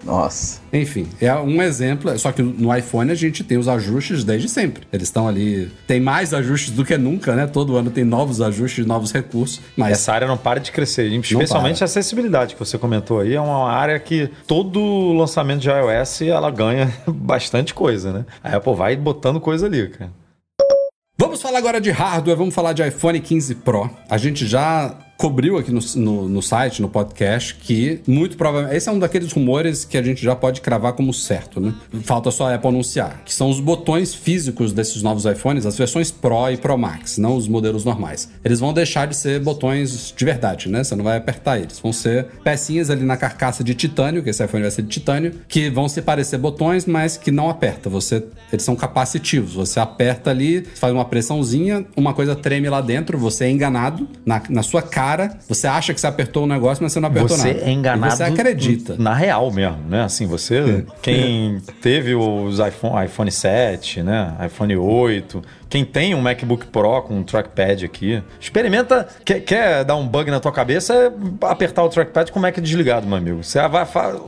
Nossa. Enfim, é um exemplo. Só que no iPhone a gente tem os ajustes desde sempre. Eles estão ali. Tem mais ajustes do que nunca, né? Todo ano tem novos ajustes, novos recursos. Mas Essa área não para de crescer, especialmente a acessibilidade que você comentou aí. É uma área que todo lançamento de iOS ela ganha (laughs) bastante coisa, né? A Apple vai botando coisa ali, cara. Vamos falar agora de hardware, vamos falar de iPhone 15 Pro. A gente já cobriu aqui no, no, no site, no podcast, que muito provavelmente. Esse é um daqueles rumores que a gente já pode cravar como certo, né? Falta só a Apple anunciar, que são os botões físicos desses novos iPhones, as versões Pro e Pro Max, não os modelos normais. Eles vão deixar de ser botões de verdade, né? Você não vai apertar eles. Vão ser pecinhas ali na carcaça de titânio, que esse iPhone vai ser de titânio, que vão se parecer botões, mas que não aperta. Você, eles são capacitivos. Você aperta ali, faz uma pressãozinha, uma coisa treme lá dentro, você é enganado na, na sua cara. Você acha que você apertou o negócio, mas você não apertou Você nada. é enganado. E você acredita. Na real mesmo, né? Assim, você. Quem teve os iPhone, iPhone 7, né? iPhone 8. Quem tem um MacBook Pro com um trackpad aqui, experimenta. Quer, quer dar um bug na tua cabeça? É apertar o trackpad com o Mac desligado, meu amigo. Você, vai,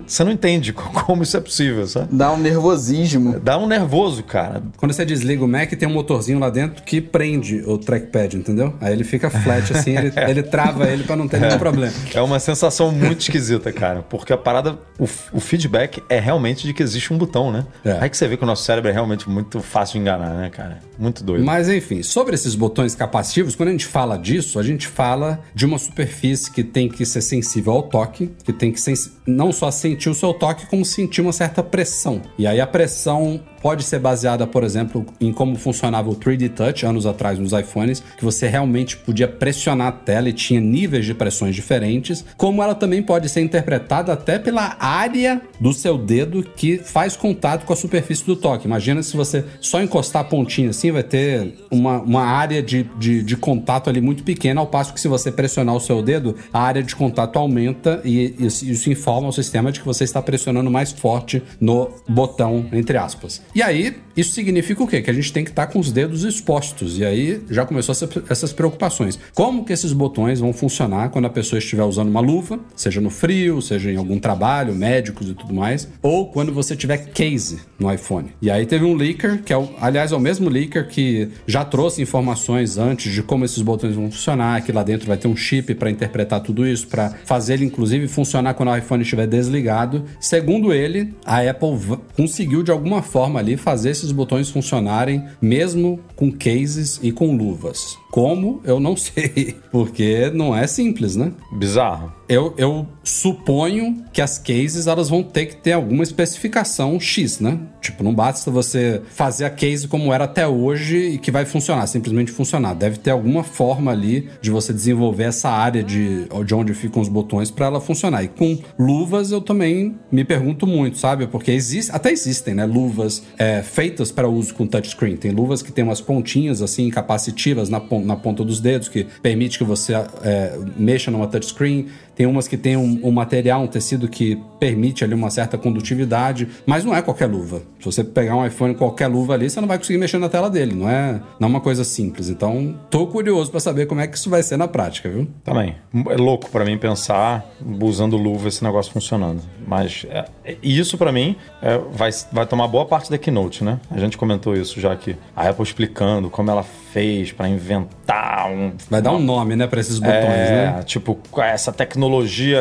você não entende (laughs) como isso é possível, sabe? Dá um nervosismo. Dá um nervoso, cara. Quando você desliga o Mac, tem um motorzinho lá dentro que prende o trackpad, entendeu? Aí ele fica flat assim, ele, (laughs) ele trava ele pra não ter nenhum problema. É uma sensação muito esquisita, cara. Porque a parada, o, o feedback é realmente de que existe um botão, né? É. Aí que você vê que o nosso cérebro é realmente muito fácil de enganar, né, cara? Muito doido. Mas enfim, sobre esses botões capacitivos, quando a gente fala disso, a gente fala de uma superfície que tem que ser sensível ao toque, que tem que não só sentir o seu toque, como sentir uma certa pressão. E aí a pressão pode ser baseada, por exemplo, em como funcionava o 3D Touch anos atrás nos iPhones, que você realmente podia pressionar a tela e tinha níveis de pressões diferentes, como ela também pode ser interpretada até pela área do seu dedo que faz contato com a superfície do toque. Imagina se você só encostar a pontinha assim, vai ter uma, uma área de, de, de contato ali muito pequena, ao passo que se você pressionar o seu dedo, a área de contato aumenta e isso, isso informa ao sistema de que você está pressionando mais forte no botão, entre aspas. E aí, isso significa o quê? Que a gente tem que estar com os dedos expostos. E aí já começou essa- essas preocupações. Como que esses botões vão funcionar quando a pessoa estiver usando uma luva, seja no frio, seja em algum trabalho, médicos e tudo mais, ou quando você tiver case no iPhone. E aí teve um leaker, que é, aliás, é o mesmo leaker que já trouxe informações antes de como esses botões vão funcionar, que lá dentro vai ter um chip para interpretar tudo isso, para fazer ele inclusive funcionar quando o iPhone estiver desligado. Segundo ele, a Apple conseguiu de alguma forma ali fazer esses botões funcionarem mesmo com cases e com luvas. Como? Eu não (laughs) sei, porque não é simples, né? Bizarro. Eu, eu suponho que as cases elas vão ter que ter alguma especificação X, né? Tipo, não basta você fazer a case como era até hoje e que vai funcionar, simplesmente funcionar. Deve ter alguma forma ali de você desenvolver essa área de, de onde ficam os botões para ela funcionar. E com luvas eu também me pergunto muito, sabe? Porque existe, até existem, né? Luvas é, feitas para uso com touchscreen. Tem luvas que tem umas pontinhas assim capacitivas na, pon- na ponta dos dedos que permite que você é, mexa numa touchscreen. Tem umas que tem um, um material, um tecido que permite ali uma certa condutividade, mas não é qualquer luva. Se você pegar um iPhone qualquer luva ali, você não vai conseguir mexer na tela dele, não é, não é uma coisa simples. Então, tô curioso para saber como é que isso vai ser na prática, viu? Também. É louco pra mim pensar usando luva esse negócio funcionando. Mas é, isso pra mim é, vai, vai tomar boa parte da keynote, né? A gente comentou isso já aqui. A Apple explicando como ela fez pra inventar um. Vai dar um nome, né, para esses botões, é, né? tipo, essa tecnologia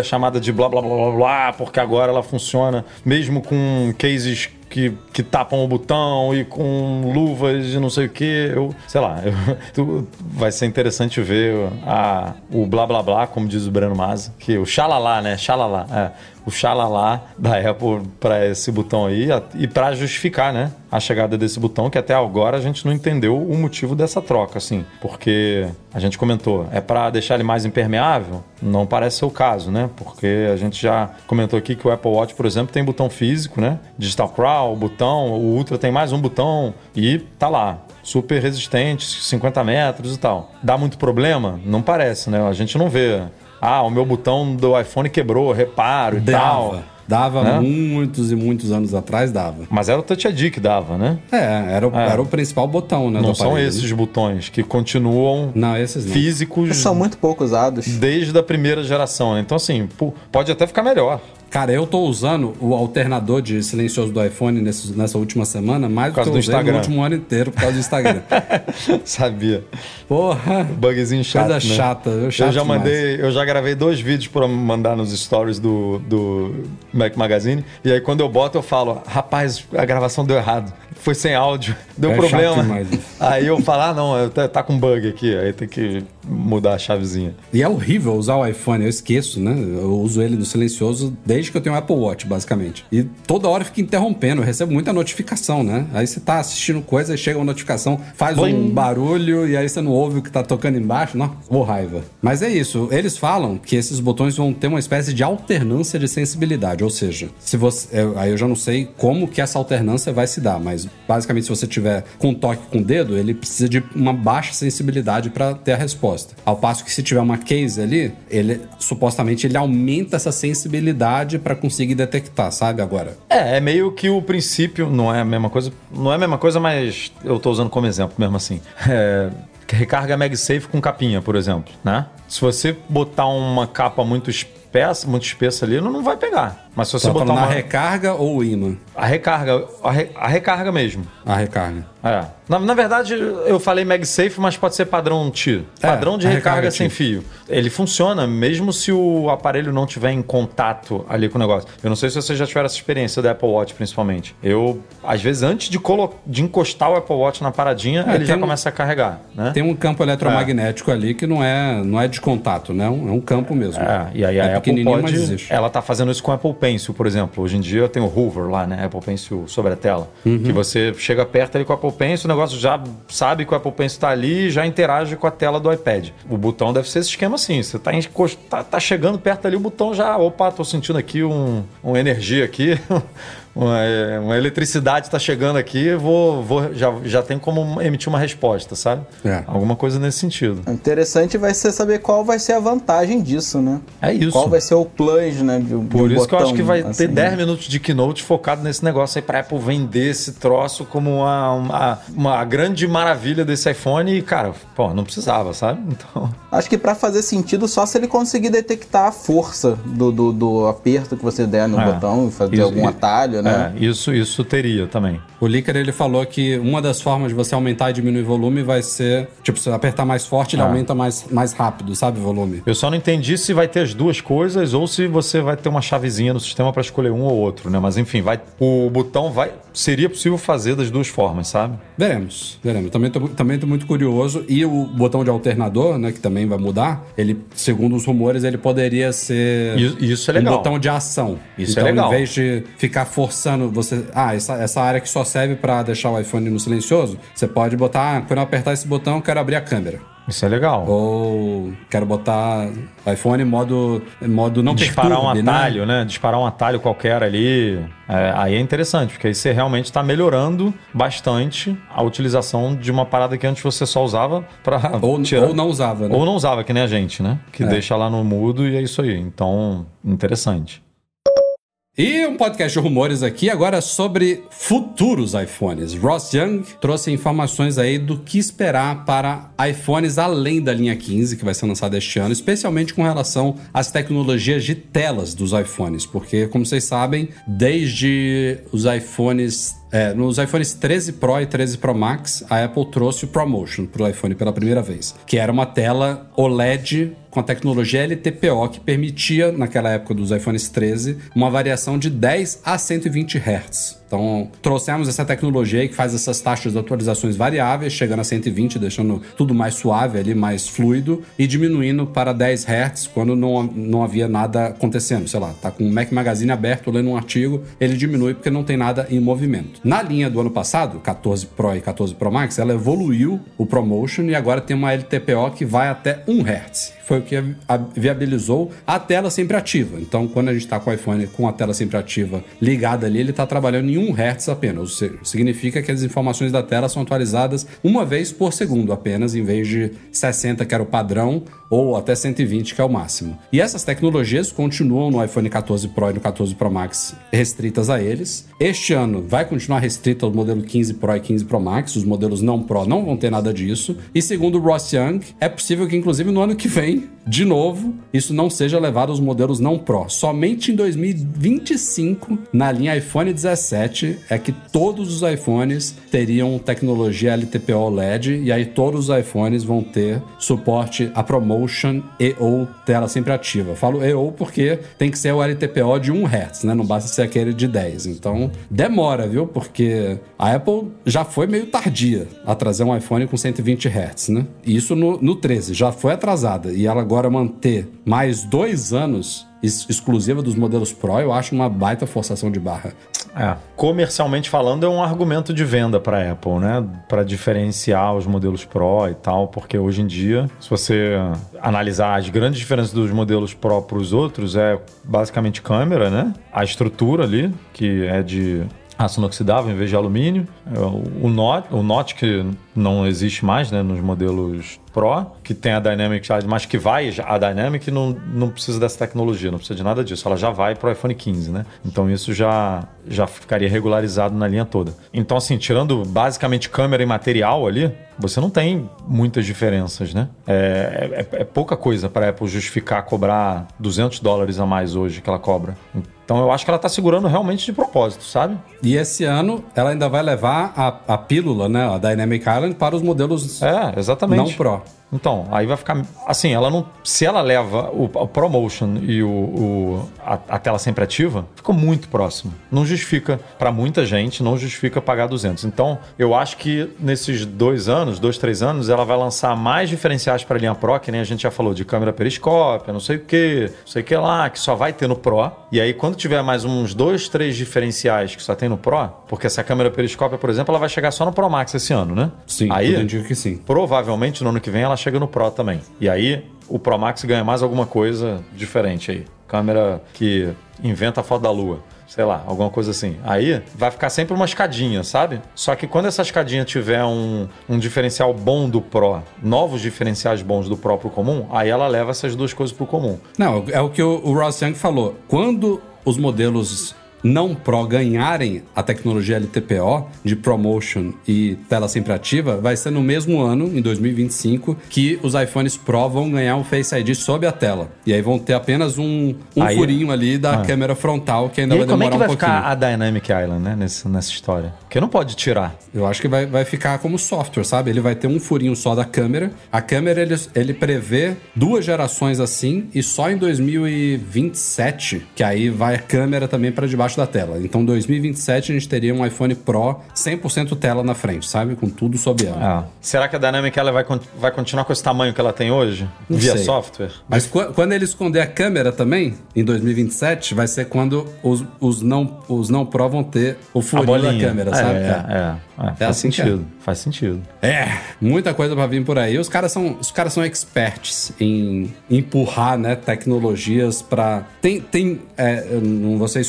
chamada de blá blá blá blá blá, porque agora ela funciona mesmo com cases que, que tapam o botão e com luvas e não sei o que. Eu, sei lá, eu- (laughs) tu- vai ser interessante ver a, o blá blá blá, como diz o Breno Masi, que o xalalá, né? Xalalá, é. O xalalá da Apple para esse botão aí e para justificar, né? A chegada desse botão, que até agora a gente não entendeu o motivo dessa troca, assim. Porque a gente comentou, é para deixar ele mais impermeável? Não parece ser o caso, né? Porque a gente já comentou aqui que o Apple Watch, por exemplo, tem botão físico, né? Digital Crawl, botão, o Ultra tem mais um botão e tá lá. Super resistente, 50 metros e tal. Dá muito problema? Não parece, né? A gente não vê. Ah, o meu botão do iPhone quebrou, reparo e tal. Dava. Dava Né? muitos e muitos anos atrás, dava. Mas era o Touch ID que dava, né? É, era, o- É. era o principal botão, né? Não do são esses né? botões que continuam Não, esses não. físicos São muito pouco usados. desde a primeira geração. né? Então, assim, pô, pode até ficar melhor. Cara, eu tô usando o alternador de silencioso do iPhone nesse- nessa última semana mais do que eu do usei Instagram. no último ano inteiro por causa do Instagram. (laughs) Sabia. Porra! Bugzinho chato. Coisa né? chata, eu Eu chato já demais. mandei, eu já gravei dois vídeos pra mandar nos stories do, do Mac Magazine. E aí quando eu boto, eu falo, rapaz, a gravação deu errado. Foi sem áudio, (laughs) deu É problema. chato. Aí eu falo, ah, não, tá, tá com bug aqui. Aí tem que mudar a chavezinha. E é horrível usar o iPhone, eu esqueço, né? Eu uso ele no silencioso desde que eu tenho o Apple Watch, basicamente. E toda hora fica interrompendo, eu recebo muita notificação, né? Aí você tá assistindo coisa e chega uma notificação, faz um Blim. barulho e aí você não ouve o que tá tocando embaixo. Nossa, ô raiva. Mas é isso, eles falam que esses botões vão ter uma espécie de alternância de sensibilidade, ou seja, se você. eu- aí eu já não sei como que essa alternância vai se dar, mas basicamente se você tiver com toque com o dedo, ele precisa de uma baixa sensibilidade para ter a resposta. Ao passo que se tiver uma case ali, ele supostamente ele aumenta essa sensibilidade para conseguir detectar, sabe agora? É, é meio que o princípio, não é a mesma coisa, não é a mesma coisa, mas eu tô usando como exemplo mesmo assim. É, recarga MagSafe com capinha, por exemplo, né? Se você botar uma capa muito espessa, muito espessa ali, não, não vai pegar. Mas se você botar uma na recarga ou o imã? a recarga, a, re- a recarga mesmo. A recarga. É. Na, na verdade, eu falei MagSafe, mas pode ser padrão TIR. É, Padrão de a recarga, recarga sem fio. Ele funciona mesmo se o aparelho não tiver em contato ali com o negócio. Eu não sei se vocês já tiveram essa experiência do Apple Watch, principalmente. Eu, às vezes, antes de, colo de encostar o Apple Watch na paradinha, É, ele já um- começa a carregar, né? Tem um campo eletromagnético ali que não é, não é de contato, né? É um campo mesmo. É, e aí a é Apple pequenininho, mas pode... existe. Ela tá fazendo isso com o Apple Pencil, por exemplo. Hoje em dia tem o Hoover lá, né? Apple Pencil sobre a tela. Uhum. Que você chega perto ali com o Apple Pencil, o negócio já sabe que o Apple Pencil tá ali e já interage com a tela do iPad. O botão deve ser esse esquema assim. Você tá, encost... tá, tá chegando perto ali, o botão já... Opa, tô sentindo aqui um, uma energia aqui. (laughs) uma, é, uma eletricidade está chegando aqui, vou, vou já, já tem como emitir uma resposta, sabe? É. Alguma coisa nesse sentido. Interessante vai ser saber qual vai ser a vantagem disso, né? É isso. Qual vai ser o plus, né? De, de Por um isso que eu acho que vai assim, ter 10 né? minutos de keynote focado nesse negócio aí pra Apple vender esse troço como uma, uma, uma grande maravilha desse iPhone e, cara, pô, não precisava, sabe? (laughs) Então. Acho que pra fazer sentido só se ele conseguir detectar a força do, do, do aperto que você der no É. botão e fazer Isso- algum e- atalho, né? É, isso, isso teria também. O Licker ele falou que uma das formas de você aumentar e diminuir volume vai ser, tipo, se você apertar mais forte, ele Ah. aumenta mais, mais rápido, sabe, o volume. Eu só não entendi se vai ter as duas coisas ou se você vai ter uma chavezinha no sistema pra escolher um ou outro, né? Mas enfim, vai, o botão vai. Seria possível fazer das duas formas, sabe? Veremos, veremos. Também tô, também tô muito curioso. E o botão de alternador, né, que também vai mudar, ele, segundo os rumores, ele poderia ser E- isso é legal. um botão de ação. Isso é então, legal. em vez de ficar forçando você... Ah, essa, essa área que só serve pra deixar o iPhone no silencioso, você pode botar, ah, quando eu apertar esse botão, eu quero abrir a câmera. Isso é legal. Ou quero botar iPhone em modo, modo não disparar um perturbe, né? atalho, né? Disparar um atalho qualquer ali. É, aí é interessante, porque aí você realmente está melhorando bastante a utilização de uma parada que antes você só usava para Ou, (laughs) ou não usava, né? Ou não usava, que nem a gente, né? Que É. deixa lá no mudo e é isso aí. Então, interessante. E um podcast de rumores aqui agora sobre futuros iPhones. Ross Young trouxe informações aí do que esperar para iPhones além da linha 15, que vai ser lançada este ano, especialmente com relação às tecnologias de telas dos iPhones, porque, como vocês sabem, desde os iPhones é, nos iPhones 13 Pro e 13 Pro Max, a Apple trouxe o ProMotion para o iPhone pela primeira vez, que era uma tela OLED com a tecnologia LTPO que permitia, naquela época dos iPhones 13, uma variação de 10 a 120 Hz. Então, trouxemos essa tecnologia que faz essas taxas de atualizações variáveis, chegando a 120, deixando tudo mais suave ali, mais fluido, e diminuindo para 10 Hz quando não, não havia nada acontecendo. Sei lá, tá com o Mac Magazine aberto, lendo um artigo, ele diminui porque não tem nada em movimento. Na linha do ano passado, 14 Pro e 14 Pro Max, ela evoluiu o ProMotion e agora tem uma LTPO que vai até 1 Hz. Foi o que viabilizou a tela sempre ativa. Então, quando a gente está com o iPhone com a tela sempre ativa ligada ali, ele está trabalhando em 1 Hz apenas. Ou seja, significa que as informações da tela são atualizadas uma vez por segundo apenas, em vez de 60, que era o padrão, ou até 120, que é o máximo. E essas tecnologias continuam no iPhone 14 Pro e no 14 Pro Max restritas a eles. Este ano vai continuar restrita ao modelo 15 Pro e 15 Pro Max. Os modelos não Pro não vão ter nada disso. E segundo o Ross Young, é possível que inclusive no ano que vem, de novo, isso não seja levado aos modelos não Pro. Somente em 2025, na linha iPhone 17, é que todos os iPhones teriam tecnologia LTPO LED e aí todos os iPhones vão ter suporte a ProMotion e ou tela sempre ativa. Eu falo e ou porque tem que ser o LTPO de 1 Hz, né? Não basta ser aquele de 10. Então, demora, viu? Porque a Apple já foi meio tardia a trazer um iPhone com 120 Hz, né? Isso no, no 13, já foi atrasada. E ela agora manter mais dois anos ex- exclusiva dos modelos Pro, eu acho uma baita forçação de barra. É. Comercialmente falando, é um argumento de venda para Apple, né? Para diferenciar os modelos Pro e tal, porque hoje em dia, se você analisar as grandes diferenças dos modelos Pro para os outros, é basicamente câmera, né? A estrutura ali, que é de aço inoxidável em vez de alumínio, É, o Note, o Note que não existe mais, né, nos modelos Pro, que tem a Dynamic Charge, mas que vai, a Dynamic não, não precisa dessa tecnologia, não precisa de nada disso, ela já vai para o iPhone 15, né? Então isso já, já ficaria regularizado na linha toda. Então assim, tirando basicamente câmera e material ali, você não tem muitas diferenças, né? É, é- é pouca coisa para a Apple justificar cobrar 200 dólares a mais hoje que ela cobra. Então eu acho que ela está segurando realmente de propósito, sabe? E esse ano ela ainda vai levar a, a pílula, né, a Dynamic Island, para os modelos É, exatamente. não Pro. Então, aí vai ficar. Assim, ela não. Se ela leva o, o ProMotion e o, o- a, a tela sempre ativa, ficou muito próximo. Não justifica, para muita gente, não justifica pagar 200. Então, eu acho que nesses dois anos, dois, três anos, ela vai lançar mais diferenciais para a linha Pro, que nem a gente já falou, de câmera periscópia, não sei o que, não sei o que lá, que só vai ter no Pro. E aí, quando tiver mais uns dois, três diferenciais que só tem no Pro, Porque essa câmera periscópia, por exemplo, ela vai chegar só no Pro Max esse ano, né? Sim, Aí, tudo indica que sim. provavelmente no ano que vem ela chega no Pro também. E aí o Pro Max ganha mais alguma coisa diferente aí. Câmera que inventa a foto da lua. Sei lá, alguma coisa assim. Aí vai ficar sempre uma escadinha, sabe? Só que quando essa escadinha tiver um, um diferencial bom do Pro, novos diferenciais bons do Pro pro comum, aí ela leva essas duas coisas pro comum. Não, é o que o, o Ross Young falou. Quando os modelos não Pro ganharem a tecnologia LTPO de ProMotion e tela sempre ativa, vai ser no mesmo ano, em 2025, que os iPhones Pro vão ganhar um Face ID sob a tela. E aí vão ter apenas um, um Aí- furinho ali da Ah. câmera frontal que ainda e vai como é demorar que vai um pouquinho. ficar a Dynamic Island, né, nesse- nessa história? Porque não pode tirar. Eu acho que vai, vai ficar como software, sabe? Ele vai ter um furinho só da câmera. A câmera, ele, ele prevê duas gerações assim, e só em 2027, que aí vai a câmera também para debaixo da tela. Então, 2027, a gente teria um iPhone Pro 100% tela na frente, sabe? Com tudo sob ela. Ah. Será que a Dynamic ela vai, vai continuar com esse tamanho que ela tem hoje? Não via sei. software? Mas qu- quando ele esconder a câmera também, em 2027, vai ser quando os, os, não, os não Pro vão ter o furinho da câmera, é, sabe? É, é, é. Faz assim é. sentido. Faz sentido. É, muita coisa pra vir por aí. Os caras são, os caras são experts em empurrar, né, tecnologias pra. Tem, tem, é, não vou ser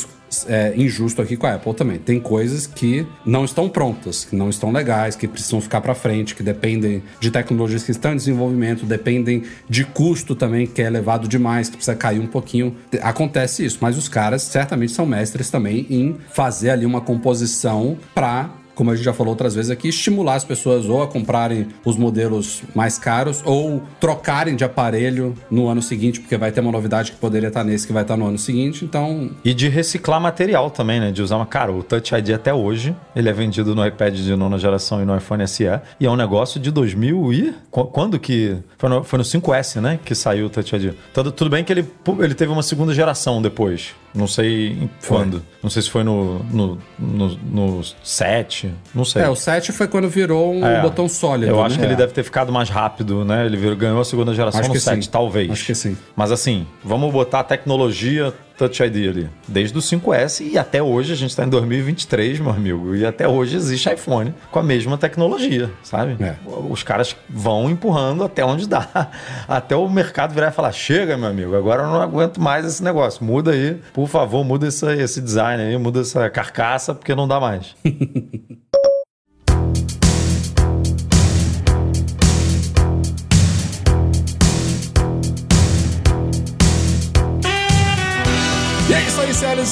é, injusto aqui com a Apple também. Tem coisas que não estão prontas, que não estão legais, que precisam ficar pra frente, que dependem de tecnologias que estão em desenvolvimento, dependem de custo também que é elevado demais, que precisa cair um pouquinho. Te- Acontece isso, mas os caras certamente são mestres também em fazer ali uma composição pra como a gente já falou outras vezes aqui, estimular as pessoas ou a comprarem os modelos mais caros ou trocarem de aparelho no ano seguinte, porque vai ter uma novidade que poderia estar nesse que vai estar no ano seguinte. Então, E de reciclar material também, né? De usar uma. Cara, o Touch ID até hoje, ele é vendido no iPad de nona geração e no iPhone SE. E é um negócio de 2000 e. Qu- Quando que. Foi no, foi no 5S, né? Que saiu o Touch ID. Tudo, tudo bem que ele, ele teve uma segunda geração depois. Não sei quando. Não sei se foi no, no, no, no 7. Não sei. é, o 7 foi quando virou um É. botão sólido. Eu né? acho que ele deve ter ficado mais rápido, né? Ele virou- ganhou a segunda geração Acho no 7, sim. talvez. Acho que sim. Mas assim, vamos botar a tecnologia Touch ID ali. Desde o 5S e até hoje, a gente está em 2023, meu amigo. E até hoje existe iPhone com a mesma tecnologia, sabe? É. Os caras vão empurrando até onde dá. (laughs) Até o mercado virar e falar: chega, meu amigo, agora eu não aguento mais esse negócio. Muda aí, por favor, muda esse, esse design aí, muda essa carcaça, porque não dá mais. (laughs)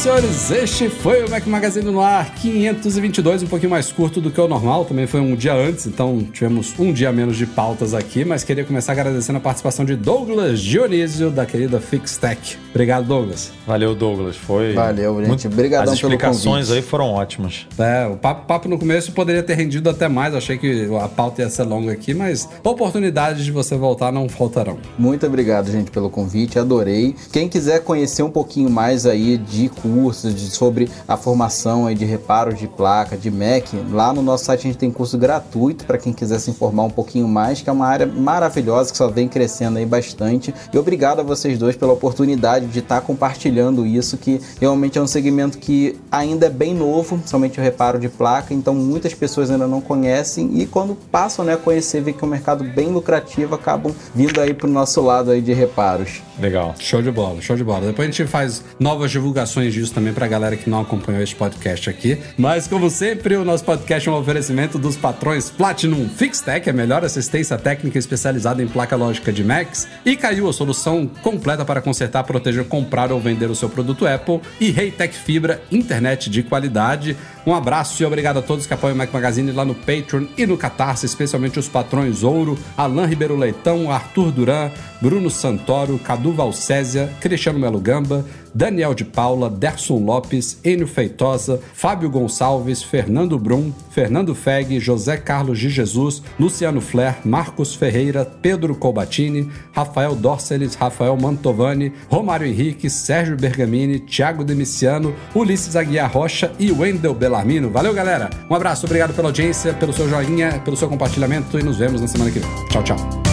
senhores. Este foi o Mac Magazine no ar 522, um pouquinho mais curto do que o normal. Também foi um dia antes, então tivemos um dia menos de pautas aqui. Mas queria começar agradecendo a participação de Douglas Dionísio, da querida Fixtech. Obrigado, Douglas. Valeu, Douglas. Foi. Valeu, gente. muito- Obrigadão As explicações aí foram ótimas. É, o papo, papo no começo poderia ter rendido até mais. Achei que a pauta ia ser longa aqui, mas oportunidades de você voltar não faltarão. Muito obrigado, gente, pelo convite, adorei. Quem quiser conhecer um pouquinho mais aí de cursos, de, sobre a formação aí de reparo de placa, de Mac, lá no nosso site a gente tem curso gratuito para quem quiser se informar um pouquinho mais, que é uma área maravilhosa que só vem crescendo aí bastante. E obrigado a vocês dois pela oportunidade de estar compartilhando isso, que realmente é um segmento que ainda é bem novo, somente o reparo de placa, então muitas pessoas ainda não conhecem e quando passam né, a conhecer, vê que é um mercado bem lucrativo, acabam vindo aí pro nosso lado aí de reparos. Legal. Show de bola, show de bola. Depois a gente faz novas divulgações disso também pra galera que não acompanhou este podcast aqui. Mas, como sempre, o nosso podcast é um oferecimento dos patrões Platinum Fixtech, a melhor assistência técnica especializada em placa lógica de Macs, e Caiu, a solução completa para consertar, proteger, comprar ou vender o seu produto Apple, e Reitec Fibra, internet de qualidade. Um abraço e obrigado a todos que apoiam o Mac Magazine lá no Patreon e no Catarse, especialmente os patrões Ouro, Alain Ribeiro Leitão, Arthur Duran, Bruno Santoro, Cadu Valcésia, Cristiano Melo Gamba, Daniel de Paula, Derson Lopes, Enio Feitosa, Fábio Gonçalves, Fernando Brum, Fernando Feg, José Carlos de Jesus, Luciano Flair, Marcos Ferreira, Pedro Colbatini, Rafael Dorceles, Rafael Mantovani, Romário Henrique, Sérgio Bergamini, Thiago Demiciano, Ulisses Aguiar Rocha e Wendel Bellarmino. Valeu, galera! Um abraço, obrigado pela audiência, pelo seu joinha, pelo seu compartilhamento e nos vemos na semana que vem. Tchau, tchau.